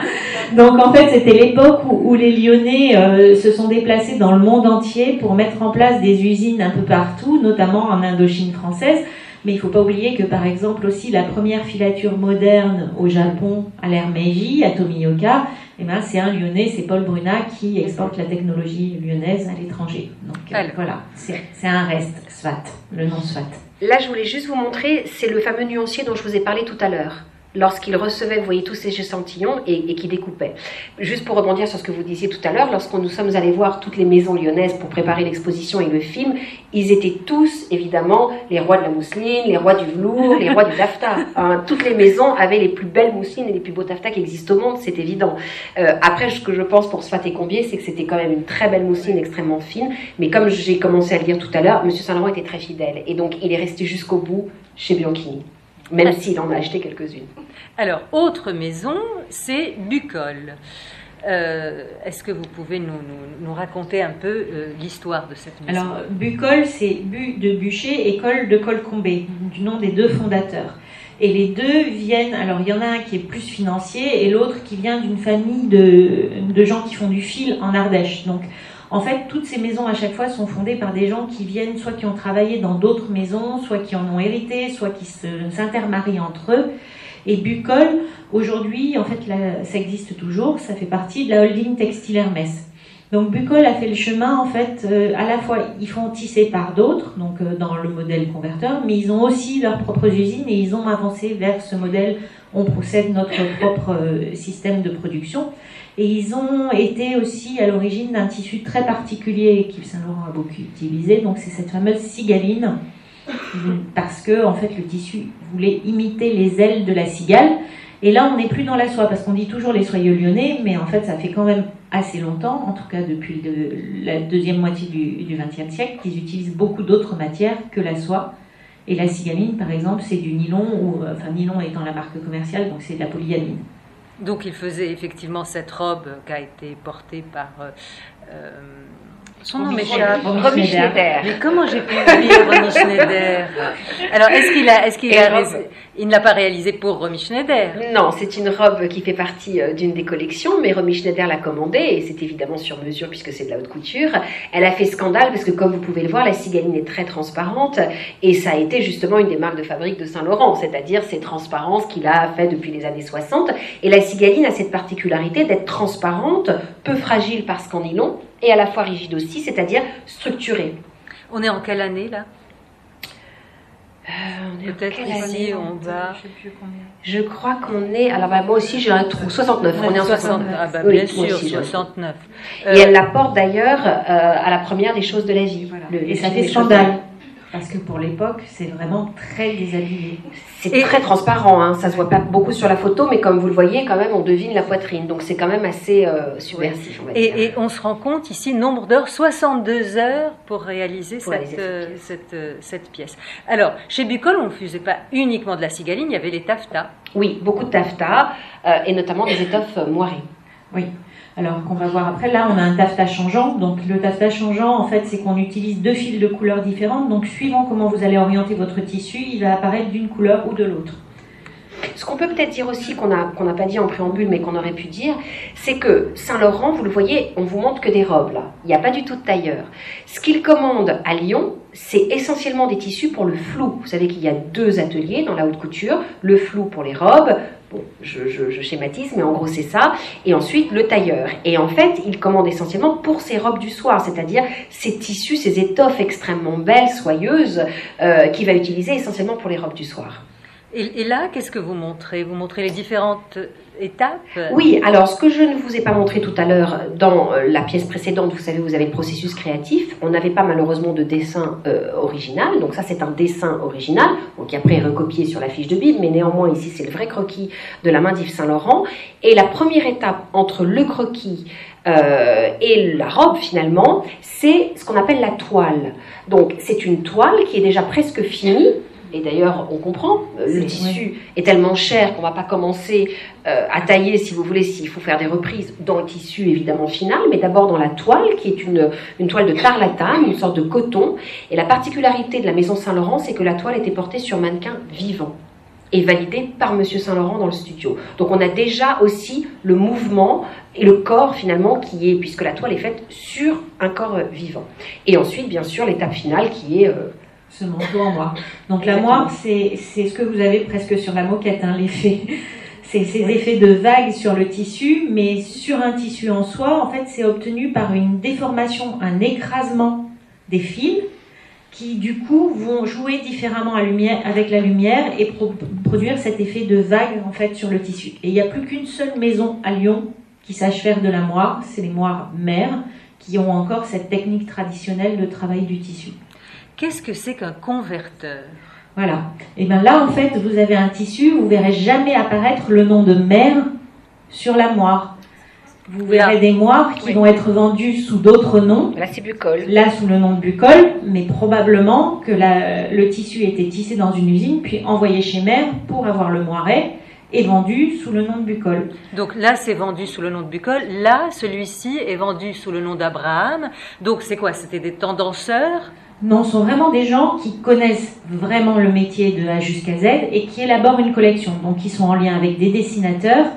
Donc, en fait, c'était l'époque où, où les Lyonnais euh, se sont déplacés dans le monde entier pour mettre en place des usines un peu partout, notamment en Indochine française. Mais il faut pas oublier que, par exemple, aussi la première filature moderne au Japon, à l'ère Meiji, à Tomioka, eh ben, c'est un Lyonnais, c'est Paul Brunat qui exporte la technologie lyonnaise à l'étranger. Donc, euh, Alors. voilà, c'est c'est un reste, SWAT, le nom SWAT. Là, je voulais juste vous montrer, c'est le fameux nuancier dont je vous ai parlé tout à l'heure. Lorsqu'il recevait, vous voyez, tous ces échantillons et, et qui découpait. Juste pour rebondir sur ce que vous disiez tout à l'heure, lorsqu'on nous sommes allés voir toutes les maisons lyonnaises pour préparer l'exposition et le film, ils étaient tous, évidemment, les rois de la mousseline, les rois du velours, les rois du taffetas. Hein, toutes les maisons avaient les plus belles mousselines et les plus beaux taffetas qui existent au monde, c'est évident. Euh, après, ce que je pense pour Sfat et Combier, c'est que c'était quand même une très belle mousseline extrêmement fine. Mais comme j'ai commencé à le dire tout à l'heure, Monsieur Saint-Laurent était très fidèle. Et donc, il est resté jusqu'au bout chez Bianchini. Même s'il en a acheté quelques-unes. Alors, autre maison, c'est Bucol. Euh, Est-ce que vous pouvez nous, nous- nous raconter un peu euh, l'histoire de cette maison? Alors, Bucol, c'est Bu de Bûcher et Col de Colcombé, du nom des deux fondateurs. Et les deux viennent, alors il y en a un qui est plus financier et l'autre qui vient d'une famille de, de gens qui font du fil en Ardèche. Donc, en fait, toutes ces maisons à chaque fois sont fondées par des gens qui viennent, soit qui ont travaillé dans d'autres maisons, soit qui en ont hérité, soit qui s'intermarient entre eux. Et Bucol, aujourd'hui, en fait, là, ça existe toujours, ça fait partie de la holding Textile Hermès. Donc Bucol a fait le chemin, en fait, euh, à la fois ils font tisser par d'autres, donc euh, dans le modèle converteur, mais ils ont aussi leurs propres usines et ils ont avancé vers ce modèle, on possède notre propre euh, système de production. Et ils ont été aussi à l'origine d'un tissu très particulier qu'Yves Saint-Laurent a beaucoup utilisé, donc c'est cette fameuse cigaline, parce que en fait le tissu voulait imiter les ailes de la cigale. Et là, on n'est plus dans la soie, parce qu'on dit toujours les soyeux lyonnais, mais en fait, ça fait quand même assez longtemps, en tout cas depuis la deuxième moitié du XXe siècle, qu'ils utilisent beaucoup d'autres matières que la soie. Et la cigaline, par exemple, c'est du nylon, ou, enfin nylon étant la marque commerciale, donc c'est de la polyamide. Donc il faisait effectivement cette robe qui a été portée par... euh, euh, son nom m'échappe. Romy Schneider. Mais comment j'ai pu oublier Romy Schneider Alors, est-ce qu'il a, est-ce qu'il a, robe. il ne l'a pas réalisé pour Romy Schneider Non, c'est une robe qui fait partie euh, d'une des collections, mais Romy Schneider l'a commandée et c'est évidemment sur mesure puisque c'est de la haute couture. Elle a fait scandale parce que comme vous pouvez le voir, la cigaline est très transparente et ça a été justement une des marques de fabrique de Saint-Laurent, c'est-à-dire ces transparences qu'il a fait depuis les années 60. Et la cigaline a cette particularité d'être transparente, peu fragile parce qu'en nylon et à la fois rigide aussi, c'est-à-dire structurée. On est en quelle année là? Euh, on est en Peut-être quelle ici année on va. Je crois qu'on est. Alors bah, moi aussi j'ai un trou. 69. on est en 60, 69. ah bah, Oui, bien sûr, aussi, j'ai un trou. 69. Et Euh, elle la porte d'ailleurs euh, à la première des choses de la vie. Le- Et ça fait scandale, parce que pour l'époque, c'est vraiment très déshabillé. C'est Et- très transparent, hein. ça se voit pas beaucoup sur la photo, mais comme vous le voyez, quand même, on devine la poitrine. Donc c'est quand même assez euh, subversif, on va dire. Et, on se rend compte ici, nombre d'heures, 62 heures pour réaliser, Pour cette, cette euh, cette, euh, cette pièce. Alors, chez Bucol, on ne faisait pas uniquement de la cigaline, il y avait les taffetas. Oui, beaucoup de taffetas, euh, et notamment des étoffes moirées. Oui. Alors qu'on va voir après, là on a un taffetas changeant. Donc le taffetas changeant, en fait, c'est qu'on utilise deux fils de couleurs différentes. Donc suivant comment vous allez orienter votre tissu, il va apparaître d'une couleur ou de l'autre. Ce qu'on peut peut-être dire aussi, qu'on n'a pas dit en préambule, mais qu'on aurait pu dire, c'est que Saint-Laurent, vous le voyez, on vous montre que des robes là. Il n'y a pas du tout de tailleur. Ce qu'il commande à Lyon, c'est essentiellement des tissus pour le flou. Vous savez qu'il y a deux ateliers dans la haute couture, le flou pour les robes, bon, je schématise, mais en gros c'est ça, et ensuite le tailleur. Et en fait, il commande essentiellement pour ses robes du soir, c'est-à-dire ces tissus, ces étoffes extrêmement belles, soyeuses, euh, qu'il va utiliser essentiellement pour les robes du soir. Et, là, qu'est-ce que vous montrez? Vous montrez les différentes étapes? Oui, alors ce que je ne vous ai pas montré tout à l'heure dans euh, la pièce précédente, vous savez, vous avez le processus créatif. On n'avait pas malheureusement de dessin euh, original, donc ça c'est un dessin original, qui après est recopié sur la fiche de Bible, mais néanmoins ici c'est le vrai croquis de la main d'Yves Saint-Laurent. Et la première étape entre le croquis euh, et la robe finalement, c'est ce qu'on appelle la toile. Donc c'est une toile qui est déjà presque finie. Et d'ailleurs, on comprend, euh, le tissu est tellement cher qu'on va pas commencer euh, à tailler, si vous voulez, s'il faut faire des reprises, dans le tissu évidemment final, mais d'abord dans la toile, qui est une, une toile de tarlatane, une sorte de coton. Et la particularité de la maison Saint-Laurent, c'est que la toile était portée sur mannequin vivant et validée par Monsieur Saint-Laurent dans le studio. Donc on a déjà aussi le mouvement et le corps finalement qui est, puisque la toile est faite sur un corps euh, vivant. Et ensuite, bien sûr, l'étape finale qui est... euh, ce manteau en moire. Donc la moire, c'est c'est ce que vous avez presque sur la moquette, hein, l'effet. C'est ces effets de vagues sur le tissu, mais sur un tissu en soi, en fait, c'est obtenu par une déformation, un écrasement des fils qui, du coup, vont jouer différemment à lumière, avec la lumière et pro- produire cet effet de vague, en fait, sur le tissu. Et il n'y a plus qu'une seule maison à Lyon qui sache faire de la moire, c'est les moires mères, qui ont encore cette technique traditionnelle de travail du tissu. Qu'est-ce que c'est qu'un converteur? Voilà. Et bien là, en fait, vous avez un tissu, vous verrez jamais apparaître le nom de mère sur la moire. Vous verrez Là. des moires qui Oui. vont être vendues sous d'autres noms, Là, c'est bucole. là sous le nom de bucole, mais probablement que la- le tissu était tissé dans une usine, puis envoyé chez mère pour avoir le moiret et vendu sous le nom de bucole. Donc là, c'est vendu sous le nom de Bucol. Là, celui-ci est vendu sous le nom d'Abraham. Donc c'est quoi? C'était des tendanceurs? Non, ce sont vraiment des gens qui connaissent vraiment le métier de A jusqu'à Z et qui élaborent une collection. Donc, ils sont en lien avec des dessinateurs,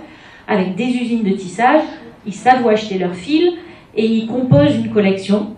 avec des usines de tissage. Ils savent où acheter leurs fils et ils composent une collection.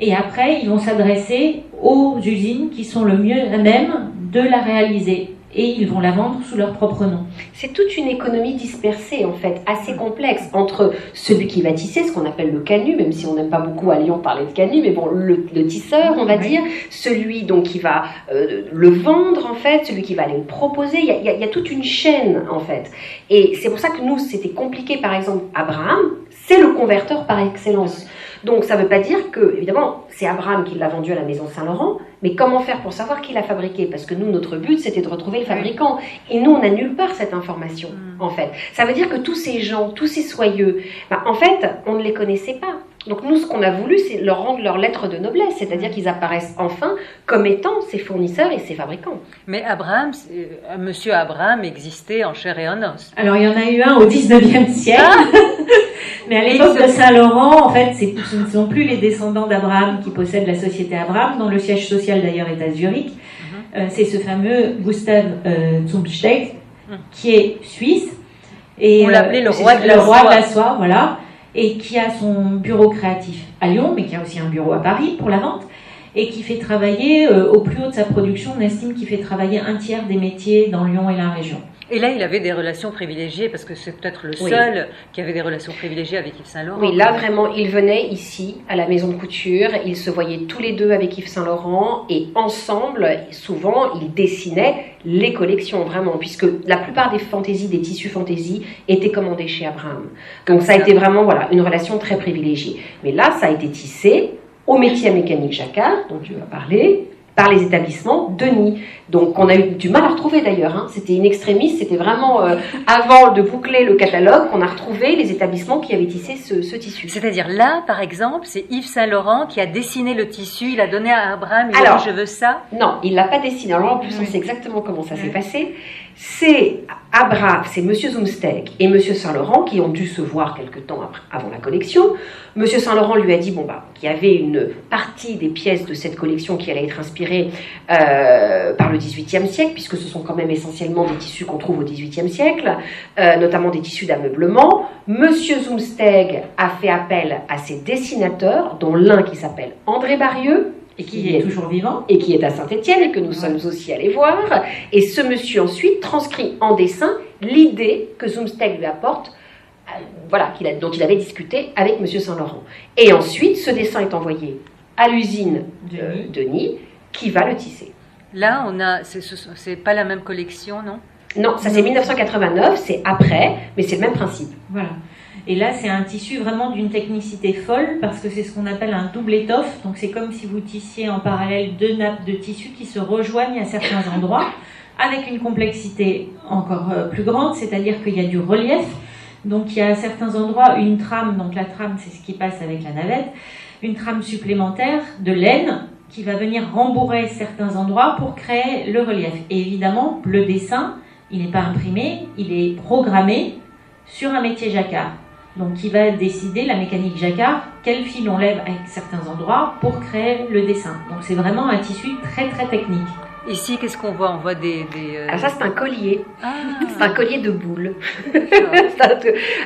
Et après, ils vont s'adresser aux usines qui sont le mieux à même de la réaliser. Et ils vont la vendre sous leur propre nom. C'est toute une économie dispersée, en fait, assez complexe, entre celui qui va tisser, ce qu'on appelle le canut, même si on n'aime pas beaucoup à Lyon parler de canut, mais bon, le, le tisseur, on va Oui. dire, celui donc qui va euh, le vendre, en fait, celui qui va aller le proposer, il y, a, il y a- il y a toute une chaîne, en fait. Et c'est pour ça que nous, c'était compliqué, par exemple, Abraham, c'est le converteur par excellence. Donc ça ne veut pas dire que, évidemment, c'est Abraham qui l'a vendu à la maison Saint-Laurent, mais comment faire pour savoir qui l'a fabriqué? Parce que nous, notre but, c'était de retrouver le fabricant. Et nous, on n'a nulle part cette information, Mm. en fait. Ça veut dire que tous ces gens, tous ces soyeux, bah, en fait, on ne les connaissait pas. Donc nous, ce qu'on a voulu, c'est leur rendre leur lettre de noblesse, c'est-à-dire qu'ils apparaissent enfin comme étant ses fournisseurs et ses fabricants. Mais Abraham, euh, Monsieur Abraham existait en chair et en os. Alors, il y en a eu un au 19e siècle. Mais à l'époque de Saint-Laurent, en fait, ce ne sont plus les descendants d'Abraham qui possèdent la société Abraham, dont le siège social d'ailleurs est à Zurich. Euh, c'est ce fameux Gustav euh, Zumsteck, Mhm. qui est suisse. Et, On l'appelait le c'est roi de la le roi de la soie, voilà. Et qui a son bureau créatif à Lyon, mais qui a aussi un bureau à Paris pour la vente. Et qui fait travailler, euh, au plus haut de sa production, on estime qu'il fait travailler un tiers des métiers dans Lyon et la région. Et là, il avait des relations privilégiées, parce que c'est peut-être le Oui. seul qui avait des relations privilégiées avec Yves Saint-Laurent. Oui, là vraiment, ils venaient ici à la maison de couture, ils se voyaient tous les deux avec Yves Saint Laurent et ensemble, souvent, ils dessinaient les collections vraiment, puisque la plupart des fantaisies, des tissus fantaisies étaient commandés chez Abraham. Donc ça a été vraiment voilà une relation très privilégiée. Mais là, ça a été tissé au métier à mécanique Jacquard, dont tu vas parler, par les établissements Denis. Donc on a eu du mal à retrouver d'ailleurs. hein. C'était in extremis, c'était vraiment euh, avant de boucler le catalogue qu'on a retrouvé les établissements qui avaient tissé ce, ce tissu. C'est-à-dire là, par exemple, c'est Yves Saint-Laurent qui a dessiné le tissu, il a donné à Abraham, il Alors, a dit je veux ça. Non, il l'a pas dessiné. Alors en plus, on sait exactement comment ça s'est passé. C'est Abraham, c'est Monsieur Zumsteck et Monsieur Saint-Laurent qui ont dû se voir quelque temps après- avant la collection. Monsieur Saint-Laurent lui a dit bon bah qu'il y avait une partie des pièces de cette collection qui allait être inspirée inspiré euh, par le XVIIIe siècle, puisque ce sont quand même essentiellement des tissus qu'on trouve au XVIIIe siècle, euh, notamment des tissus d'ameublement. Monsieur Zumsteg a fait appel à ses dessinateurs, dont l'un qui s'appelle André Barieux, et qui, est, toujours vivant. Et qui est à Saint-Étienne et que nous sommes aussi allés voir. Et ce monsieur ensuite transcrit en dessin l'idée que Zumsteg lui apporte euh, voilà, a, dont il avait discuté avec M. Saint-Laurent. Et ensuite, ce dessin est envoyé à l'usine de Denis, qui va le tisser. Là, on a, c'est pas la même collection, non? Non, ça c'est 1989, c'est après, mais c'est le même principe. Voilà. Et là, c'est un tissu vraiment d'une technicité folle parce que c'est ce qu'on appelle un double étoffe. Donc, c'est comme si vous tissiez en parallèle deux nappes de tissu qui se rejoignent à certains endroits avec une complexité encore euh, plus grande, c'est-à-dire qu'il y a du relief. Donc, il y a à certains endroits une trame. Donc, la trame, c'est ce qui passe avec la navette. Une trame supplémentaire de laine qui va venir rembourrer certains endroits pour créer le relief. Et évidemment, le dessin, il n'est pas imprimé, il est programmé sur un métier jacquard. Donc, qui va décider, la mécanique jacquard, quel fil on lève à certains endroits pour créer le dessin. Donc, c'est vraiment un tissu très très technique. Ici, qu'est-ce qu'on voit? On voit des. Euh, Alors, ça, c'est un collier. Ah. C'est un collier de boules.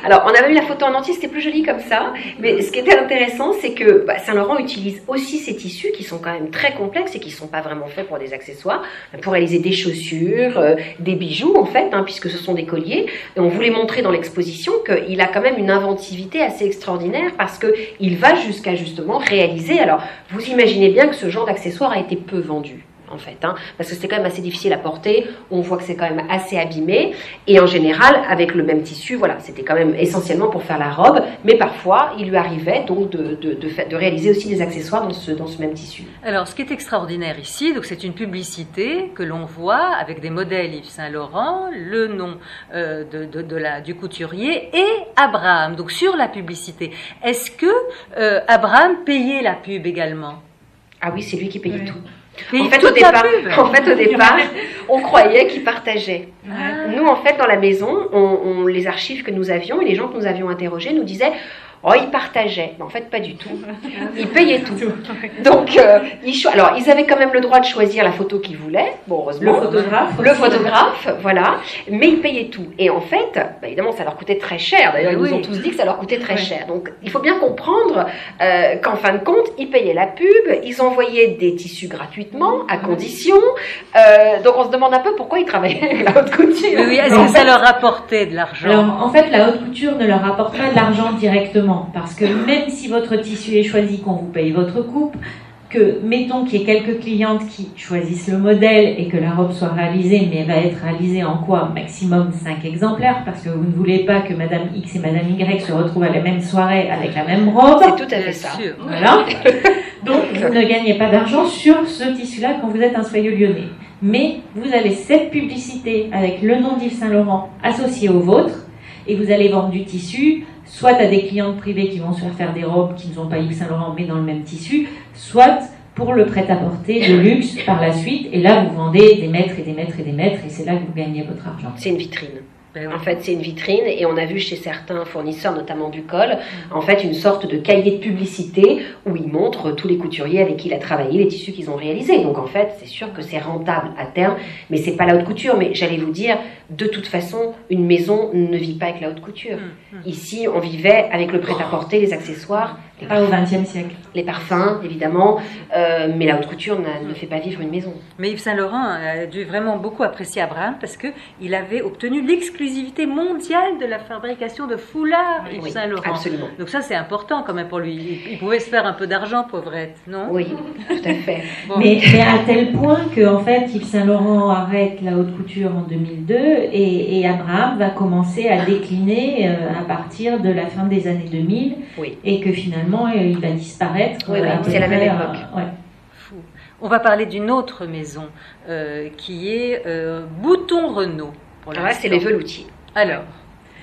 Alors, on avait vu la photo en entier, c'était plus joli comme ça. Mais ce qui était intéressant, c'est que bah, Saint-Laurent utilise aussi ces tissus qui sont quand même très complexes et qui ne sont pas vraiment faits pour des accessoires, pour réaliser des chaussures, euh, des bijoux, en fait, hein, puisque ce sont des colliers. Et on voulait montrer dans l'exposition qu'il a quand même une inventivité assez extraordinaire parce qu'il va jusqu'à justement réaliser. Alors, vous imaginez bien que ce genre d'accessoire a été peu vendu en fait, hein, parce que c'était quand même assez difficile à porter. On voit que c'est quand même assez abîmé. Et en général, avec le même tissu, voilà, c'était quand même essentiellement pour faire la robe. Mais parfois, il lui arrivait donc de, de, de, réaliser aussi des accessoires dans ce, dans ce même tissu. Alors, ce qui est extraordinaire ici, donc c'est une publicité que l'on voit avec des modèles Yves Saint Laurent, le nom euh, de, la, du couturier et Abraham. Donc sur la publicité, est-ce que euh, Abraham payait la pub également? Ah oui, c'est lui qui payait tout en fait, au départ, en fait, au départ, on croyait qu'ils partageaient. Nous, en fait, dans la maison, on, les archives que nous avions et les gens que nous avions interrogés nous disaient Oh, ils partageaient. Mais en fait, pas du tout. Ils payaient tout. Donc, euh, ils alors, ils avaient quand même le droit de choisir la photo qu'ils voulaient. Bon, heureusement. Le photographe. Le photographe, voilà. Mais ils payaient tout. Et en fait, bah, évidemment, ça leur coûtait très cher. D'ailleurs, ils nous ont tous dit que ça leur coûtait très cher. Donc, il faut bien comprendre euh, qu'en fin de compte, ils payaient la pub, ils envoyaient des tissus gratuitement, à condition. Euh, donc, on se demande un peu pourquoi ils travaillaient avec la haute couture. Oui, est-ce que ça leur rapportait de l'argent Alors, en fait, la haute couture ne leur apporte pas de l'argent directement parce que même si votre tissu est choisi, qu'on vous paye votre coupe, que mettons qu'il y ait quelques clientes qui choisissent le modèle et que la robe soit réalisée, mais elle va être réalisée en quoi? Maximum 5 exemplaires, parce que vous ne voulez pas que Madame X et Madame Y se retrouvent à la même soirée avec la même robe. C'est tout à fait ça. Voilà. Donc vous ne gagnez pas d'argent sur ce tissu-là quand vous êtes un soyeux lyonnais. Mais vous avez cette publicité avec le nom d'Yves Saint Laurent associé au vôtre, et vous allez vendre du tissu soit à des clientes privées qui vont se faire faire des robes qui ne sont pas Yves Saint Laurent mais dans le même tissu, soit pour le prêt-à-porter de luxe par la suite. Et là, vous vendez des mètres et des mètres et des mètres et c'est là que vous gagnez votre argent. C'est une vitrine. Ben en fait, c'est une vitrine et on a vu chez certains fournisseurs, notamment du col, mm. en fait, une sorte de cahier de publicité où ils montrent tous les couturiers avec qui il a travaillé, les tissus qu'ils ont réalisés. Donc, en fait, c'est sûr que c'est rentable à terme, mais c'est pas la haute couture. Mais j'allais vous dire, de toute façon, une maison ne vit pas avec la haute couture. Mm, mm. Ici, on vivait avec le prêt-à-porter, les accessoires. Pas au XXe siècle. Les parfums, évidemment, euh, mais la haute couture ne fait pas vivre une maison. Mais Yves Saint Laurent a dû vraiment beaucoup apprécier Abraham parce que il avait obtenu l'exclusivité mondiale de la fabrication de foulards Yves Saint Laurent. Absolument. Donc ça, c'est important quand même pour lui. Il, pouvait se faire un peu d'argent, pauvrette, non? Oui, tout à fait. Mais, mais, à tel point que en fait, Yves Saint Laurent arrête la haute couture en 2002 et, Abraham va commencer à décliner euh, à partir de la fin des années 2000 et que finalement euh, il va disparaître. Oui, euh, c'est la même époque. On va parler d'une autre maison qui est Bouton Renault. Alors là, c'est les veloutiers. Alors,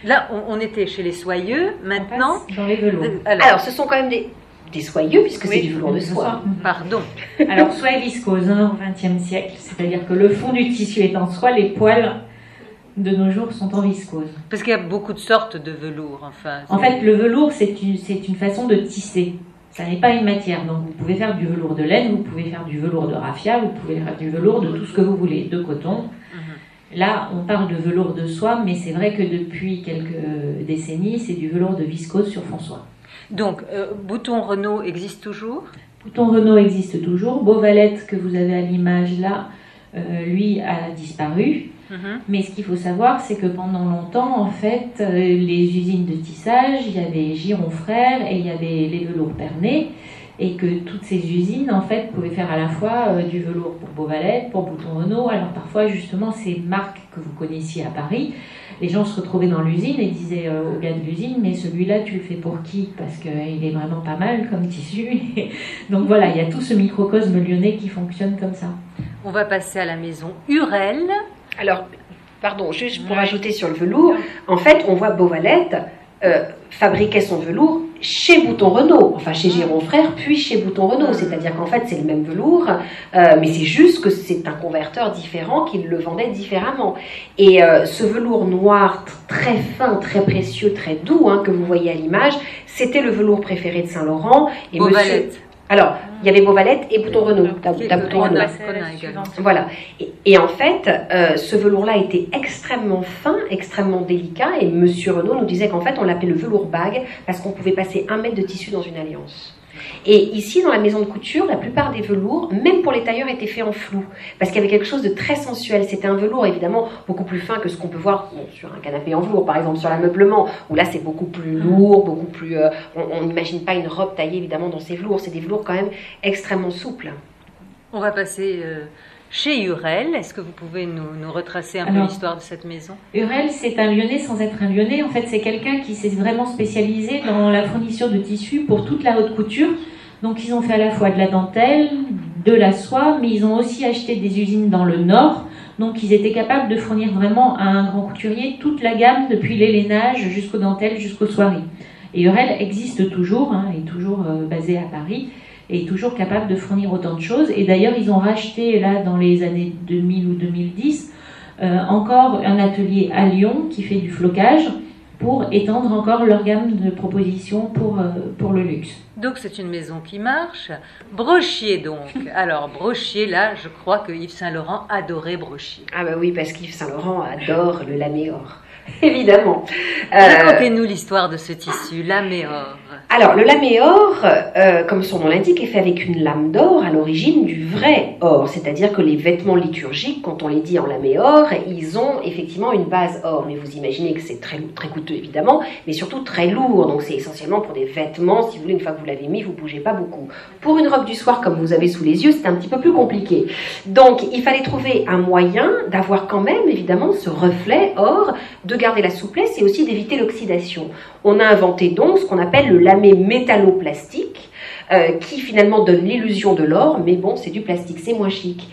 là, on, était chez les soyeux. Maintenant, dans les velours. Alors, ce sont quand même des, des soyeux puisque c'est du velours de soie. Pardon. Alors, soie et viscose hein, au XXe siècle, c'est-à-dire que le fond du tissu est en soie, les poils de nos jours sont en viscose. Parce qu'il y a beaucoup de sortes de velours, enfin. En fait, le velours, c'est une, une façon de tisser. Ça n'est pas une matière. Donc vous pouvez faire du velours de laine, vous pouvez faire du velours de raffia, vous pouvez faire du velours de tout ce que vous voulez, de coton. Mhm. Là, on parle de velours de soie, mais c'est vrai que depuis quelques décennies, c'est du velours de viscose sur fond soie. Donc, euh, Bouton Renault existe toujours? Bouton Renault existe toujours. Beauvalette, que vous avez à l'image là, euh, lui a disparu. Mhm. Mais ce qu'il faut savoir, c'est que pendant longtemps, en fait, euh, les usines de tissage, il y avait Giron Frères et il y avait les velours Pernet, et que toutes ces usines, en fait, pouvaient faire à la fois euh, du velours pour Beauvalette, pour Bouton Renault. Alors parfois, justement, ces marques que vous connaissiez à Paris, les gens se retrouvaient dans l'usine et disaient euh, au gars de l'usine, mais celui-là, tu le fais pour qui? Parce qu'il est vraiment pas mal comme tissu. Donc voilà, il y a tout ce microcosme lyonnais qui fonctionne comme ça. On va passer à la maison Hurel. Alors, pardon, juste pour Ouais. ajouter sur le velours, en fait, on voit Beauvalette euh, fabriquer son velours chez Bouton Renault, enfin chez Giron Frères, puis chez Bouton Renault. C'est-à-dire qu'en fait, c'est le même velours, euh, mais c'est juste que c'est un converteur différent qui le vendait différemment. Et euh, ce velours noir très fin, très précieux, très doux, hein, que vous voyez à l'image, c'était le velours préféré de Saint-Laurent. Et monsieur-. Alors, il y avait Beauvalette et Bouton Renault. Bouton on Renault. Voilà. Et, et en fait, euh, ce velours-là était extrêmement fin, extrêmement délicat. Et Monsieur Renault nous disait qu'en fait, on l'appelait le velours bague parce qu'on pouvait passer un mètre de tissu dans une alliance. Et ici, dans la maison de couture, la plupart des velours, même pour les tailleurs, étaient faits en flou. Parce qu'il y avait quelque chose de très sensuel. C'était un velours, évidemment, beaucoup plus fin que ce qu'on peut voir bon, sur un canapé en velours, par exemple, sur l'ameublement, où là, c'est beaucoup plus lourd, beaucoup plus... euh, on on n'imagine pas une robe taillée, évidemment, dans ces velours. C'est des velours quand même extrêmement souples. On va passer euh, chez Hurel. Est-ce que vous pouvez nous, nous retracer un peu l'histoire de cette maison? Hurel, c'est un lyonnais sans être un lyonnais. En fait, c'est quelqu'un qui s'est vraiment spécialisé dans la fourniture de tissus pour toute la haute couture. Donc, ils ont fait à la fois de la dentelle, de la soie, mais ils ont aussi acheté des usines dans le nord. Donc, ils étaient capables de fournir vraiment à un grand couturier toute la gamme, depuis l'élénage jusqu'aux dentelles, jusqu'aux soieries. Et Hurel existe toujours, hein, est toujours euh, basé à Paris, et est toujours capable de fournir autant de choses. Et d'ailleurs, ils ont racheté, là, dans les années 2000 ou 2010, euh, encore un atelier à Lyon qui fait du flocage pour étendre encore leur gamme de propositions pour, euh, pour le luxe. Donc c'est une maison qui marche. Brochier donc. Alors Brochier, là, je crois que Yves Saint Laurent adorait Brochier. Ah bah oui, parce qu'Yves Saint Laurent adore le laméor, évidemment. Euh, Racontez-nous l'histoire de ce tissu, l'améor. Alors, le laméor, euh, comme son nom l'indique, est fait avec une lame d'or à l'origine du vrai or. C'est-à-dire que les vêtements liturgiques, quand on les dit en laméor, ils ont effectivement une base or. Mais vous imaginez que c'est très, coûteux, évidemment, mais surtout très lourd. Donc, c'est essentiellement pour des vêtements. Si vous voulez, une fois que vous l'avez mis, vous bougez pas beaucoup. Pour une robe du soir, comme vous avez sous les yeux, c'est un petit peu plus compliqué. Donc, il fallait trouver un moyen d'avoir quand même, évidemment, ce reflet or, de garder la souplesse et aussi d'éviter l'oxydation. On a inventé donc ce qu'on appelle le lamé métalloplastique, euh, qui finalement donne l'illusion de l'or, mais bon, c'est du plastique, c'est moins chic.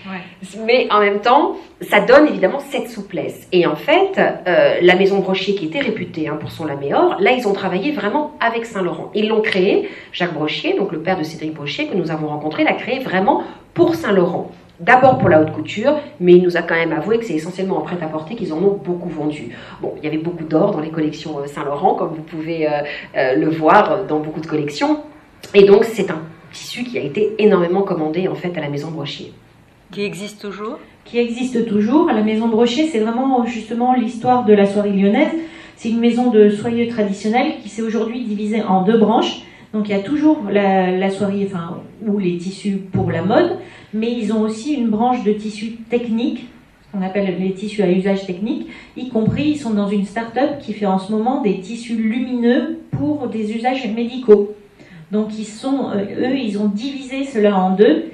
Mais en même temps, ça donne évidemment cette souplesse. Et en fait, euh, la maison Brochier, qui était réputée hein, pour son laméor, là, ils ont travaillé vraiment avec Saint-Laurent. Ils l'ont créé, Jacques Brochier, donc le père de Cédric Brochier, que nous avons rencontré, l'a créé vraiment pour Saint-Laurent. D'abord pour la haute couture, mais il nous a quand même avoué que c'est essentiellement en prêt-à-porter qu'ils en ont beaucoup vendu. Bon, il y avait beaucoup d'or dans les collections euh, Saint-Laurent, comme vous pouvez euh, euh, le voir dans beaucoup de collections. Et donc, c'est un tissu qui a été énormément commandé en fait à la maison Brochier. Qui existe toujours? Qui existe toujours. À la maison Brochet, c'est vraiment justement l'histoire de la soirée lyonnaise. C'est une maison de soyeux traditionnelle qui s'est aujourd'hui divisée en deux branches. Donc il y a toujours la, la soirée, enfin, ou les tissus pour la mode, mais ils ont aussi une branche de tissus techniques, ce qu'on appelle les tissus à usage technique, y compris ils sont dans une start-up qui fait en ce moment des tissus lumineux pour des usages médicaux. Donc ils sont, euh, eux, ils ont divisé cela en deux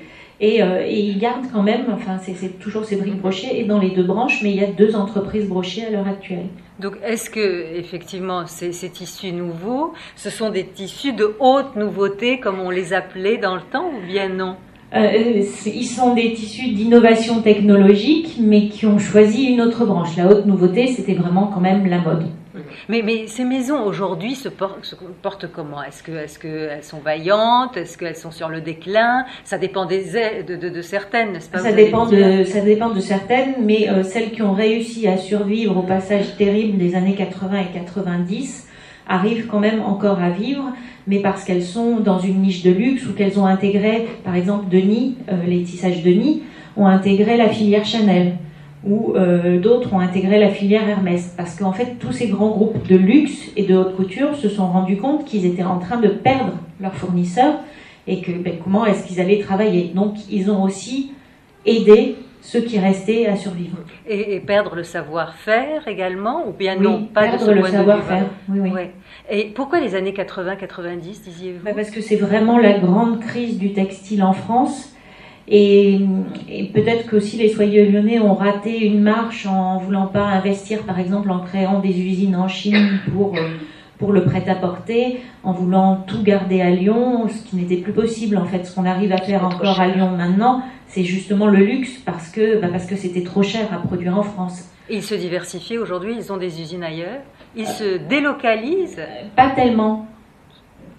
et, euh, ils gardent quand même, enfin c'est toujours Cédric Brochet et dans les deux branches, mais il y a deux entreprises Brochet à l'heure actuelle. Donc, est-ce que effectivement ces, ces tissus nouveaux, ce sont des tissus de haute nouveauté, comme on les appelait dans le temps, ou bien non? Euh, c'est- ils sont des tissus d'innovation technologique, mais qui ont choisi une autre branche. La haute nouveauté, c'était vraiment quand même la mode. mais, mais ces maisons aujourd'hui se, por- se portent comment? Est-ce que, est-ce qu'elles sont vaillantes? Est-ce qu'elles sont sur le déclin? Ça dépend des, de, de, de certaines, n'est-ce pas? Dépend, de, ça dépend de certaines, mais euh, celles qui ont réussi à survivre au passage terrible des années 80 et 90 arrivent quand même encore à vivre, mais parce qu'elles sont dans une niche de luxe ou qu'elles ont intégré, par exemple, Denis, euh, les tissages Denis, ont intégré la filière Chanel ou euh, d'autres ont intégré la filière Hermès. Parce qu'en fait, tous ces grands groupes de luxe et de haute couture se sont rendus compte qu'ils étaient en train de perdre leurs fournisseurs et que ben, comment est-ce qu'ils allaient travailler? Donc, ils ont aussi aidé ceux qui restaient à survivre. Et, perdre le savoir-faire également, ou bien non, pas perdre le savoir-faire. Oui, oui. Et pourquoi les années 80-90, disiez-vous? Ben, Parce que c'est vraiment la grande crise du textile en France et, peut-être qu'aussi les soyeux lyonnais ont raté une marche en voulant pas investir, par exemple, en créant des usines en Chine pour, euh, pour le prêt-à-porter, en voulant tout garder à Lyon, ce qui n'était plus possible. En fait, ce qu'on arrive à faire encore à Lyon maintenant, c'est justement le luxe parce que bah, parce que c'était trop cher à produire en France. Ils se diversifient aujourd'hui, ils ont des usines ailleurs, ils se délocalisent Pas tellement.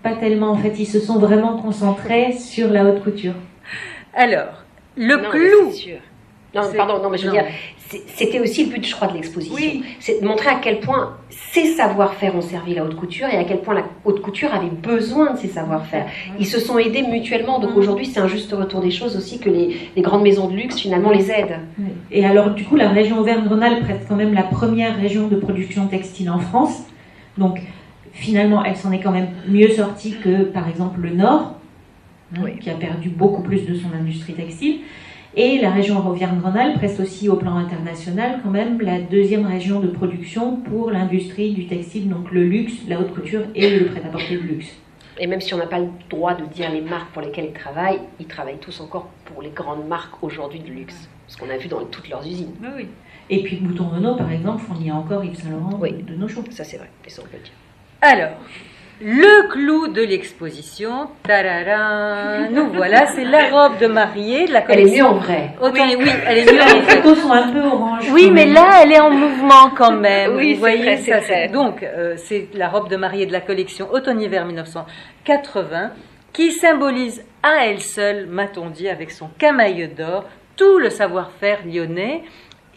Pas tellement, en fait, ils se sont vraiment concentrés sur la haute couture. Alors, le clou. Non, pardon, non, mais je veux dire, c'était aussi le but, je crois, de l'exposition. C'est de montrer à quel point ces savoir-faire ont servi la haute couture et à quel point la haute couture avait besoin de ces savoir-faire. Ils se sont aidés mutuellement, donc mm. aujourd'hui, c'est un juste retour des choses aussi que les, grandes maisons de luxe, finalement, les aident. Et alors, du coup, la région Auvergne-Rhône-Alpes reste quand même la première région de production textile en France. Donc, finalement, elle s'en est quand même mieux sortie que, par exemple, le Nord qui a perdu beaucoup plus de son industrie textile. Et la région Auvergne-Rhône-Alpes reste aussi au plan international quand même la deuxième région de production pour l'industrie du textile, donc le luxe, la haute couture et le prêt-à-porter de luxe. Et même si on n'a pas le droit de dire les marques pour lesquelles ils travaillent, ils travaillent tous encore pour les grandes marques aujourd'hui de luxe, ce qu'on a vu dans toutes leurs usines. Oui, Et puis Bouton Renault, par exemple, fournit encore Yves Saint Laurent de, nos choses. Ça c'est vrai, et ça on peut dire. Alors, le clou de l'exposition, nous voilà, c'est la robe de mariée de la collection. Elle est mieux en vrai. oui. elle est mieux en Les photos sont un peu orange. Oui, mais là, elle est en mouvement quand même. oui, Vous voyez, ça, c'est Donc, euh, c'est la robe de mariée de la collection automne-hiver 1980 qui symbolise à elle seule, m'a-t-on dit, avec son camaille d'or, tout le savoir-faire lyonnais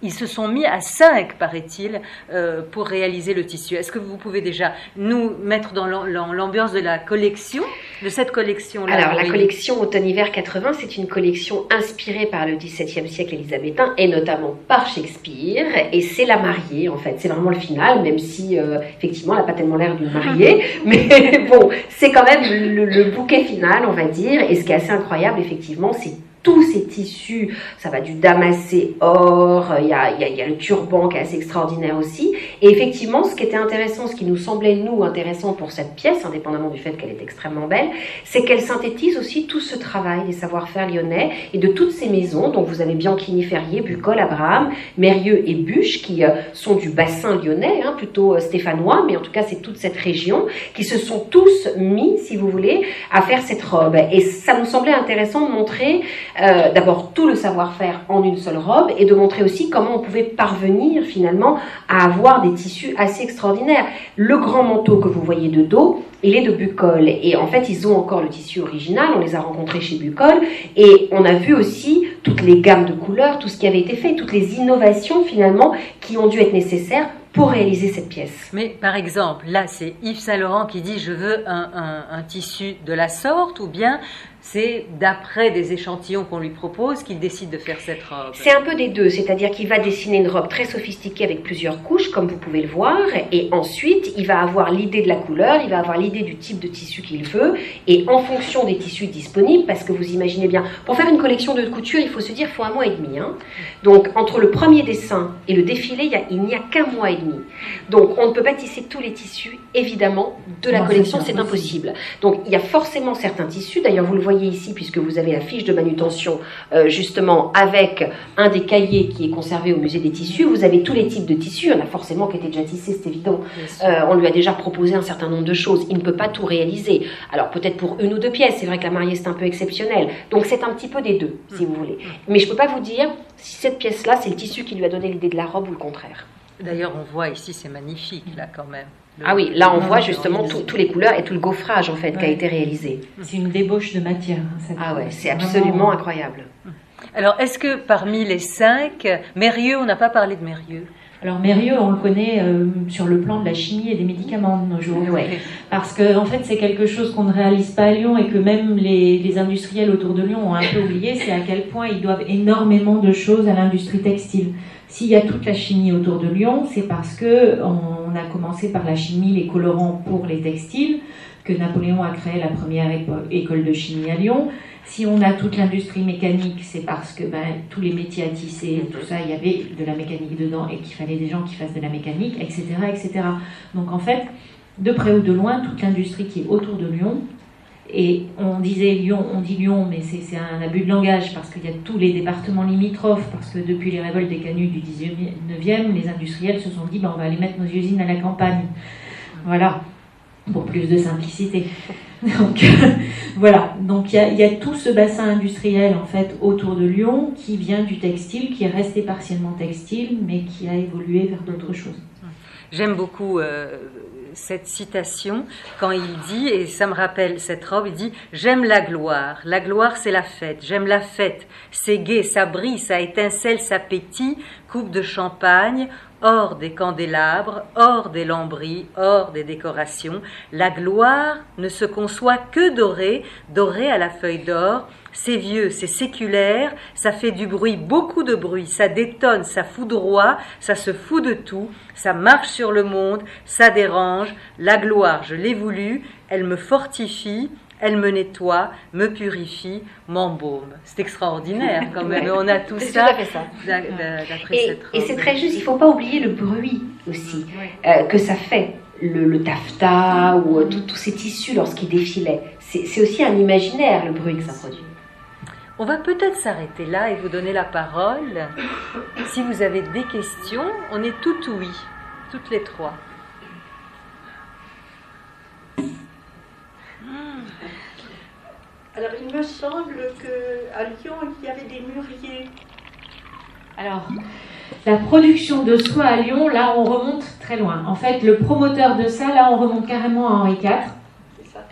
ils se sont mis à 5, paraît-il, euh, pour réaliser le tissu. Est-ce que vous pouvez déjà nous mettre dans l'ambiance de la collection, de cette collection-là Alors, la collection Automne-Hiver 80, c'est une collection inspirée par le XVIIe siècle élisabétain et notamment par Shakespeare. Et c'est la mariée, en fait. C'est vraiment le final, même si, euh, effectivement, elle n'a pas tellement l'air d'une mariée. mais bon, c'est quand même le, le bouquet final, on va dire. Et ce qui est assez incroyable, effectivement, c'est tous ces tissus, ça va du damassé or, il y a, y a, le turban qui est assez extraordinaire aussi. Et effectivement, ce qui était intéressant, ce qui nous semblait nous intéressant pour cette pièce, indépendamment du fait qu'elle est extrêmement belle, c'est qu'elle synthétise aussi tout ce travail des savoir-faire lyonnais et de toutes ces maisons. Donc vous avez Bianchini Ferrier, Bucol, Abraham, Mérieux et Buche qui euh, sont du bassin lyonnais, hein, plutôt euh, stéphanois, mais en tout cas c'est toute cette région qui se sont tous mis, si vous voulez, à faire cette robe. Et ça nous semblait intéressant de montrer euh, d'abord tout le savoir-faire en une seule robe et de montrer aussi comment on pouvait parvenir finalement à avoir des tissus assez extraordinaires. Le grand manteau que vous voyez de dos, il est de Bucol et en fait ils ont encore le tissu original, on les a rencontrés chez Bucol et on a vu aussi toutes les gammes de couleurs, tout ce qui avait été fait, toutes les innovations finalement qui ont dû être nécessaires pour réaliser cette pièce. Mais par exemple, là, c'est Yves Saint Laurent qui dit je veux un, un tissu de la sorte, ou bien c'est d'après des échantillons qu'on lui propose qu'il décide de faire cette robe. C'est un peu des deux, c'est-à-dire qu'il va dessiner une robe très sophistiquée avec plusieurs couches, comme vous pouvez le voir, et ensuite il va avoir l'idée de la couleur, il va avoir l'idée du type de tissu qu'il veut, et en fonction des tissus disponibles, parce que vous imaginez bien, pour faire une collection de couture, il faut se dire, il faut un mois et demi. Hein. Donc entre le premier dessin et le défilé, il n'y a, qu'un mois et demi. Donc on ne peut pas tisser tous les tissus, évidemment, de la collection, c'est impossible. Donc il y a forcément certains tissus, d'ailleurs vous le voyez ici, puisque vous avez la fiche de manutention, euh, justement, avec un des cahiers qui est conservé au musée des tissus. Vous avez tous les types de tissus. Il y en a forcément qui étaient déjà tissés, c'est évident. Euh, on lui a déjà proposé un certain nombre de choses. Il ne peut pas tout réaliser. Alors, peut-être pour une ou deux pièces. C'est vrai que la mariée, c'est un peu exceptionnel. Donc, c'est un petit peu des deux, si vous voulez. Mais je ne peux pas vous dire si cette pièce-là, c'est le tissu qui lui a donné l'idée de la robe ou le contraire. D'ailleurs, on voit ici, c'est magnifique, là, quand même ah oui, là on voit justement toutes les couleurs et tout le gaufrage en fait qui a été réalisé. C'est une débauche de matière. Hein, ah ouais, c'est absolument incroyable. Alors est-ce que parmi les cinq, Mérieux, on n'a pas parlé de Mérieux? Alors Mérieux, on le connaît euh, sur le plan de la chimie et des médicaments de nos jours. Parce que en fait, c'est quelque chose qu'on ne réalise pas à Lyon et que même les, les industriels autour de Lyon ont un peu oublié, c'est à quel point ils doivent énormément de choses à l'industrie textile. S'il y a toute la chimie autour de Lyon, c'est parce que on a commencé par la chimie, les colorants pour les textiles, que Napoléon a créé la première école de chimie à Lyon. Si on a toute l'industrie mécanique, c'est parce que ben, tous les métiers à tisser, tout ça, il y avait de la mécanique dedans et qu'il fallait des gens qui fassent de la mécanique, etc., etc. Donc en fait, de près ou de loin, toute l'industrie qui est autour de Lyon, et on disait Lyon, on dit Lyon, mais c'est un abus de langage parce qu'il y a tous les départements limitrophes, parce que depuis les révoltes des canuts du 19e, les industriels se sont dit ben, on va aller mettre nos usines à la campagne. Voilà pour plus de simplicité. Donc voilà, donc il y, a tout ce bassin industriel en fait autour de Lyon qui vient du textile, qui est resté partiellement textile, mais qui a évolué vers d'autres choses. J'aime beaucoup euh, cette citation quand il dit, et ça me rappelle cette robe, il dit J'aime la gloire. La gloire, c'est la fête. J'aime la fête. C'est gai, ça brille, ça étincelle, ça pétille. Coupe de champagne, hors des candélabres, hors des lambris, hors des décorations. La gloire ne se conçoit que dorée, dorée à la feuille d'or. C'est vieux, c'est séculaire, ça fait du bruit, beaucoup de bruit, ça détonne, ça foudroie, ça se fout de tout, ça marche sur le monde, ça dérange. La gloire, je l'ai voulu, elle me fortifie, elle me nettoie, me purifie, m'embaume. C'est extraordinaire quand même. On a tout ça. et, et c'est très juste, il ne faut pas oublier le bruit aussi euh, que ça fait. Le, taffetas ou euh, tous ces tissus lorsqu'ils défilaient. C'est aussi un imaginaire, le bruit que ça produit. On va peut-être s'arrêter là et vous donner la parole. Si vous avez des questions, on est tout oui, toutes les trois. Alors, il me semble qu'à Lyon, il y avait des mûriers. Alors, la production de soie à Lyon, là, on remonte très loin. En fait, le promoteur de ça, là, on remonte carrément à Henri IV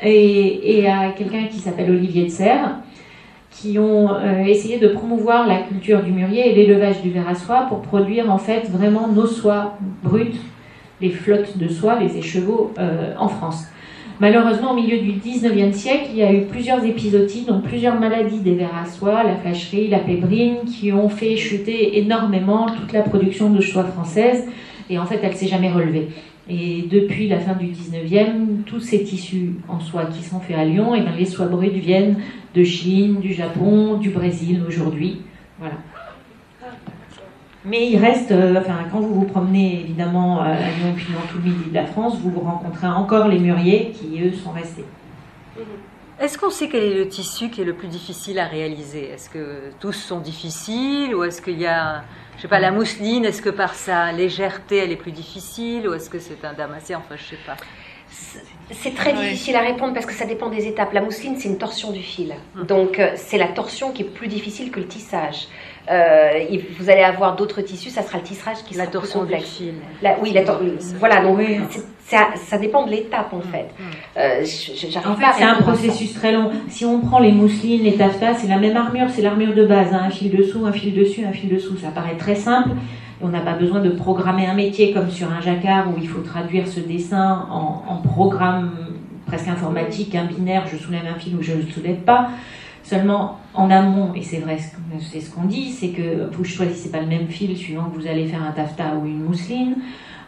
et, et, à quelqu'un qui s'appelle Olivier de Serre, qui ont euh, essayé de promouvoir la culture du mûrier et l'élevage du verre à soie pour produire en fait vraiment nos soies brutes, les flottes de soie, les écheveaux euh, en France. Malheureusement, au milieu du 19e siècle, il y a eu plusieurs épisodies, donc plusieurs maladies des vers à soie, la fâcherie, la pébrine, qui ont fait chuter énormément toute la production de soie française. Et en fait, elle s'est jamais relevée. Et depuis la fin du 19e, tous ces tissus en soie qui sont faits à Lyon, et eh bien les soies brutes viennent de Chine, du Japon, du Brésil aujourd'hui. Voilà. Mais il reste, euh, enfin, quand vous vous promenez évidemment à Lyon puis dans tout le midi de la France, vous vous rencontrez encore les mûriers qui, eux, sont restés. Est-ce qu'on sait quel est le tissu qui est le plus difficile à réaliser? Est-ce que tous sont difficiles? Ou est-ce qu'il y a, je sais pas, la mousseline, est-ce que par sa légèreté elle est plus difficile? Ou est-ce que c'est un damassé Enfin, je sais pas. C'est très difficile à répondre parce que ça dépend des étapes. La mousseline, c'est une torsion du fil. Hum. Donc, euh, c'est la torsion qui est plus difficile que le tissage. Euh, vous allez avoir d'autres tissus, ça sera le tissage qui sera la plus complexe. La, oui, la voilà, donc ça, ça, dépend de l'étape en mm, fait. Mm. Euh, en fait, c'est un processus très long. Si on prend les mousselines, les taffetas, c'est la même armure, c'est l'armure de base, hein. un fil dessous, un fil dessus, un fil dessous. Ça paraît très simple. On n'a pas besoin de programmer un métier comme sur un jacquard où il faut traduire ce dessin en, en programme presque informatique, un binaire, je soulève un fil ou je ne le soulève pas. Seulement, en amont, et c'est vrai, c'est ce qu'on dit, c'est que vous choisissez pas le même fil suivant que vous allez faire un taffetas ou une mousseline.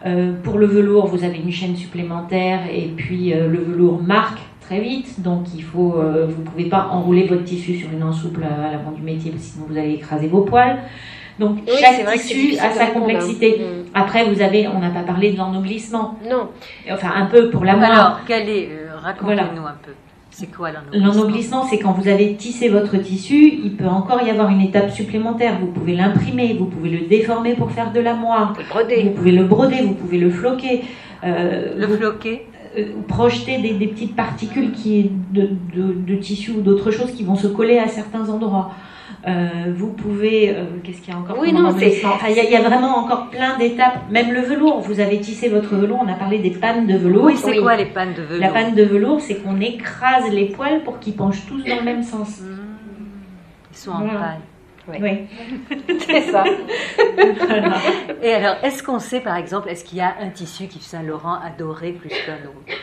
Euh, pour le velours, vous avez une chaîne supplémentaire et puis euh, le velours marque très vite, donc il faut, euh, vous ne pouvez pas enrouler votre tissu sur une ensouple à l'avant du métier, sinon vous allez écraser vos poils. Donc chaque tissu a sa complexité. Mm. Après, vous avez, on n'a pas parlé de l'ennoblissement. Non. Enfin, un peu pour la Alors, quel est, racontez-nous un peu. C'est quoi l'ennoblissement c'est quand vous avez tissé votre tissu, il peut encore y avoir une étape supplémentaire. Vous pouvez l'imprimer, vous pouvez le déformer pour faire de la moire. Vous pouvez le broder, vous pouvez le floquer. Euh, le floquer euh, projeter des, petites particules qui, de, de, de tissu ou d'autres choses qui vont se coller à certains endroits. Euh, vous pouvez, euh, qu'est-ce qu'il y a encore Oui, non, c'est. il y, a vraiment encore plein d'étapes. Même le velours, vous avez tissé votre velours. On a parlé des pannes de velours. Oui, c'est quoi les pannes de velours La panne de velours, c'est qu'on écrase les poils pour qu'ils penchent tous dans le même sens. Mmh. Ils sont en panne. Oui. C'est ça. Voilà. Et alors, est-ce qu'on sait, par exemple, est-ce qu'il y a un tissu qu'Yves Saint-Laurent adorait plus qu'un autre?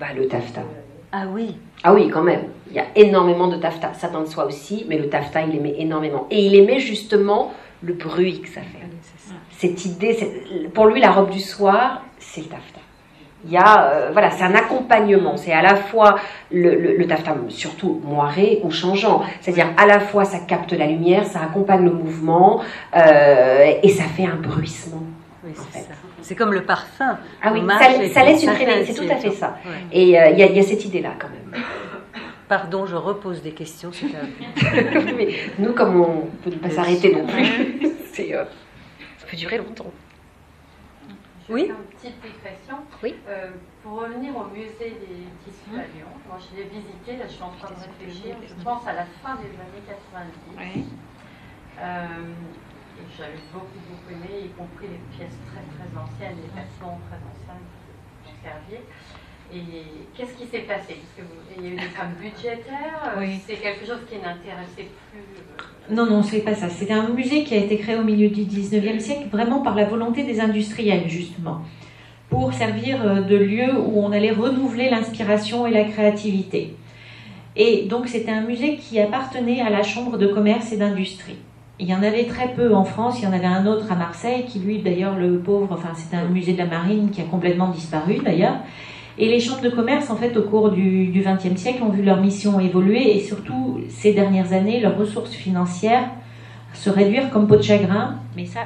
Bah, le taffetas. Ah oui, Ah oui, quand même. Il y a énormément de taffetas. Satin de soie aussi, mais le taffetas, il aimait énormément. Et il aimait justement le bruit que ça fait. ça. Cette idée, pour lui, la robe du soir, c'est le taffetas. Il y a, euh, voilà, c'est un accompagnement. C'est à la fois le, le, le taffetas, surtout moiré ou changeant. C'est-à-dire, à la fois, ça capte la lumière, ça accompagne le mouvement, euh, et ça fait un bruissement. Oui, c'est fait. ça. C'est comme le parfum. Ah oui, ça, ça laisse une traînée, c'est tout à fait ça. Ouais. Et euh, il y, a- il y a cette idée-là, quand même. Pardon, je repose des questions. Mais nous, comme on ne peut pas s'arrêter non plus, c'est, euh, ça peut durer longtemps. Oui Une petite digression. Oui. Euh, pour revenir au musée des tissus à Lyon, moi je l'ai visité, là je suis en train de réfléchir, je pense à la fin des années 90. Euh, j'avais beaucoup beaucoup aimé, y compris les pièces très très anciennes, les vêtements très anciennes qui ont servi. Et qu'est-ce qui s'est passé? Parce que vous- il y a eu des femmes budgétaires, euh, Oui. c'est quelque chose qui n'intéressait plus. euh, Non, non, c'est pas ça. C'est un musée qui a été créé au milieu du 19e siècle, vraiment par la volonté des industriels, justement, pour servir euh, de lieu où on allait renouveler l'inspiration et la créativité. Et donc, c'était un musée qui appartenait à la Chambre de commerce et d'industrie. Il y en avait très peu en France, il y en avait un autre à Marseille, qui lui, d'ailleurs, le pauvre, enfin, c'était un musée de la marine qui a complètement disparu, d'ailleurs. Et les chambres de commerce, en fait, au cours du XXe siècle, ont vu leur mission évoluer et surtout, ces dernières années, leurs ressources financières se réduire comme peau de chagrin. Mais ça,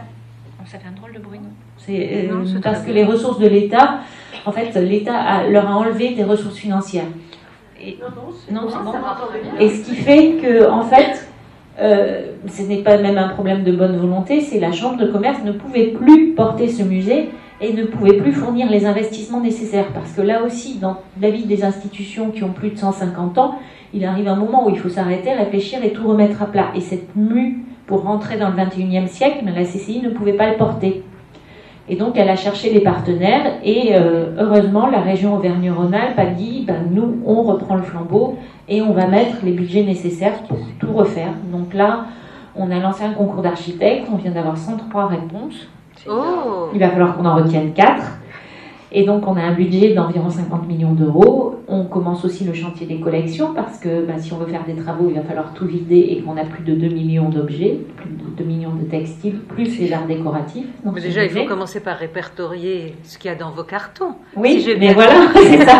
ça fait un drôle de bruit, non? C'est euh, c'est parce que les ressources de l'État, en fait, l'État leur a enlevé des ressources financières. Et, Non, non, c'est non, bon, c'est. Et ce qui fait que, en fait, euh, ce n'est pas même un problème de bonne volonté, c'est la Chambre de commerce ne pouvait plus porter ce musée et ne pouvait plus fournir les investissements nécessaires. Parce que là aussi, dans la vie des institutions qui ont plus de 150 ans, il arrive un moment où il faut s'arrêter, réfléchir et tout remettre à plat. Et cette mue pour rentrer dans le 21e siècle, la CCI ne pouvait pas le porter. Et donc elle a cherché des partenaires et euh, heureusement la région Auvergne-Rhône-Alpes a dit ben, nous on reprend le flambeau et on va mettre les budgets nécessaires pour tout refaire. Donc là on a lancé un concours d'architectes, on vient d'avoir 103 réponses. Oh Il va falloir qu'on en retienne 4. Et donc, on a un budget d'environ 50 millions d'euros. On commence aussi le chantier des collections parce que bah, si on veut faire des travaux, il va falloir tout vider et qu'on a plus de 2 millions d'objets, plus de 2 millions de textiles, plus les arts décoratifs. Donc, Mais Déjà, il faut commencer par répertorier ce qu'il y a dans vos cartons. Oui, si mais voilà, c'est ça.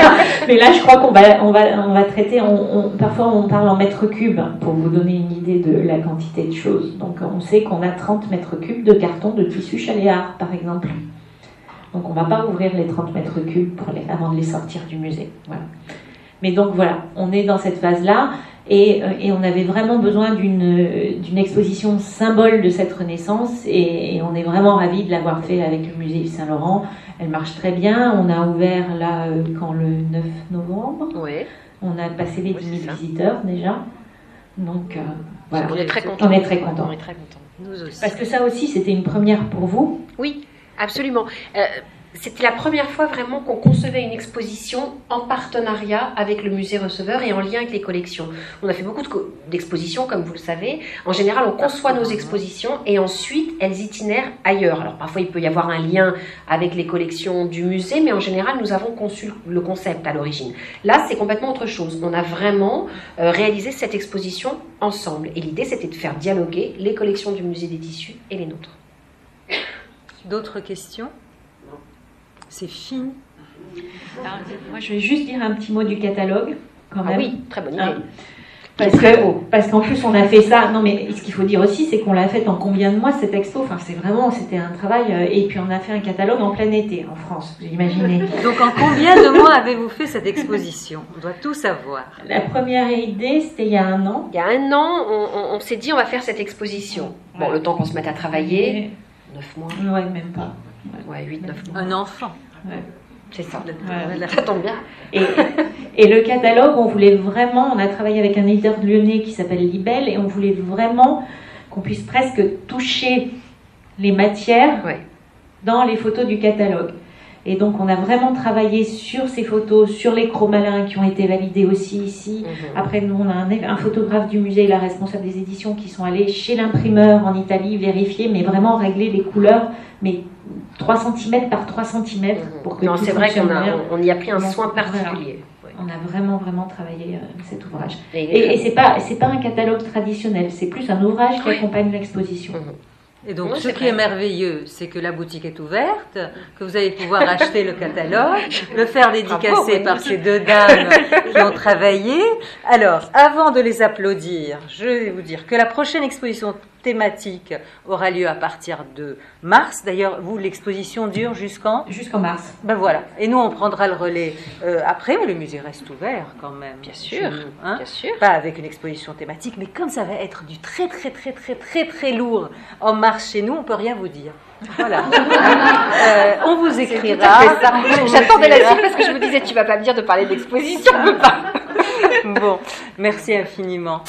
Mais là, je crois qu'on va, on va, on va traiter. On, on- parfois, on parle en mètres cubes pour vous donner une idée de la quantité de choses. Donc, on sait qu'on a 30 mètres cubes de carton de tissu chaléard, par exemple. Donc, on ne va pas ouvrir les 30 mètres cubes pour les- avant de les sortir du musée. Voilà. Mais donc, voilà, on est dans cette phase-là. Et, euh, et on avait vraiment besoin d'une euh, d'une exposition symbole de cette renaissance. Et, et on est vraiment ravis de l'avoir fait avec le musée Yves Saint-Laurent. Elle marche très bien. On a ouvert là euh, quand le 9 novembre. Ouais. On a passé les Oui, 10 c'est 000 ça. visiteurs déjà. Donc euh, voilà. On est très contents. On est très contents. On est très contents. Nous aussi. Parce que ça aussi, c'était une première pour vous? Oui, absolument. Euh, C'était la première fois vraiment qu'on concevait une exposition en partenariat avec le musée receveur et en lien avec les collections. On a fait beaucoup de co- d'expositions, comme vous le savez. En général, on conçoit nos expositions et ensuite elles itinèrent ailleurs. Alors parfois, il peut y avoir un lien avec les collections du musée, mais en général, nous avons conçu le concept à l'origine. Là, c'est complètement autre chose. On a vraiment euh, réalisé cette exposition ensemble. Et l'idée, c'était de faire dialoguer les collections du musée des tissus et les nôtres. D'autres questions? C'est fini. Alors, moi, je vais juste dire un petit mot du catalogue, quand Ah oui, très bonne idée. Hein. Parce que parce qu'en plus on a fait ça. Non mais ce qu'il faut dire aussi c'est qu'on l'a fait en combien de mois cette expo? Enfin c'est vraiment c'était un travail euh, et puis on a fait un catalogue en plein été en France. Vous imaginez. Donc, en combien de mois avez-vous fait cette exposition? On doit tout savoir. La première idée c'était il y a un an. Il y a un an, on, on- on s'est dit on va faire cette exposition. Bon, Ouais. le temps qu'on se mette à travailler, 9 mois, Ouais même pas. ouais, 8, 9 mois, Un enfant. c'est ça. Ça tombe bien. Et, et le catalogue, on voulait vraiment, on a travaillé avec un éditeur lyonnais qui s'appelle Libel, et on voulait vraiment qu'on puisse presque toucher les matières Ouais. dans les photos du catalogue. Et donc, on a vraiment travaillé sur ces photos, sur les chromalins qui ont été validés aussi ici. Mhm. Après, nous, on a un, un photographe du musée et la responsable des éditions qui sont allés chez l'imprimeur en Italie vérifier, mais vraiment régler les couleurs, mais 3 cm par 3 cm pour que Non, c'est vrai qu'on a, on y a pris un soin particulier. Ouais. On a vraiment, vraiment travaillé euh, cet ouvrage. Et Et, et c'est pas, c'est pas un catalogue traditionnel, c'est plus un ouvrage qui Oui. accompagne l'exposition. Mhm. Et donc, Oui, ce qui vrai. est merveilleux, c'est que la boutique est ouverte, que vous allez pouvoir acheter le catalogue, le faire dédicacer Bravo, par ces deux dames qui ont travaillé. Alors, avant de les applaudir, je vais vous dire que la prochaine exposition thématique aura lieu à partir de mars. D'ailleurs, vous, l'exposition dure jusqu'en Jusqu'en mars. Ben voilà. Et nous, on prendra le relais euh, après, mais le musée reste ouvert quand même. Bien sûr, nous, hein. Bien sûr. Pas avec une exposition thématique, mais comme ça va être du très très très très très très lourd en mars chez nous, on peut rien vous dire. Voilà. Euh, on vous écrira. J'attendais la suite parce que je me disais, tu vas pas me dire de parler d'exposition. Bon, merci infiniment.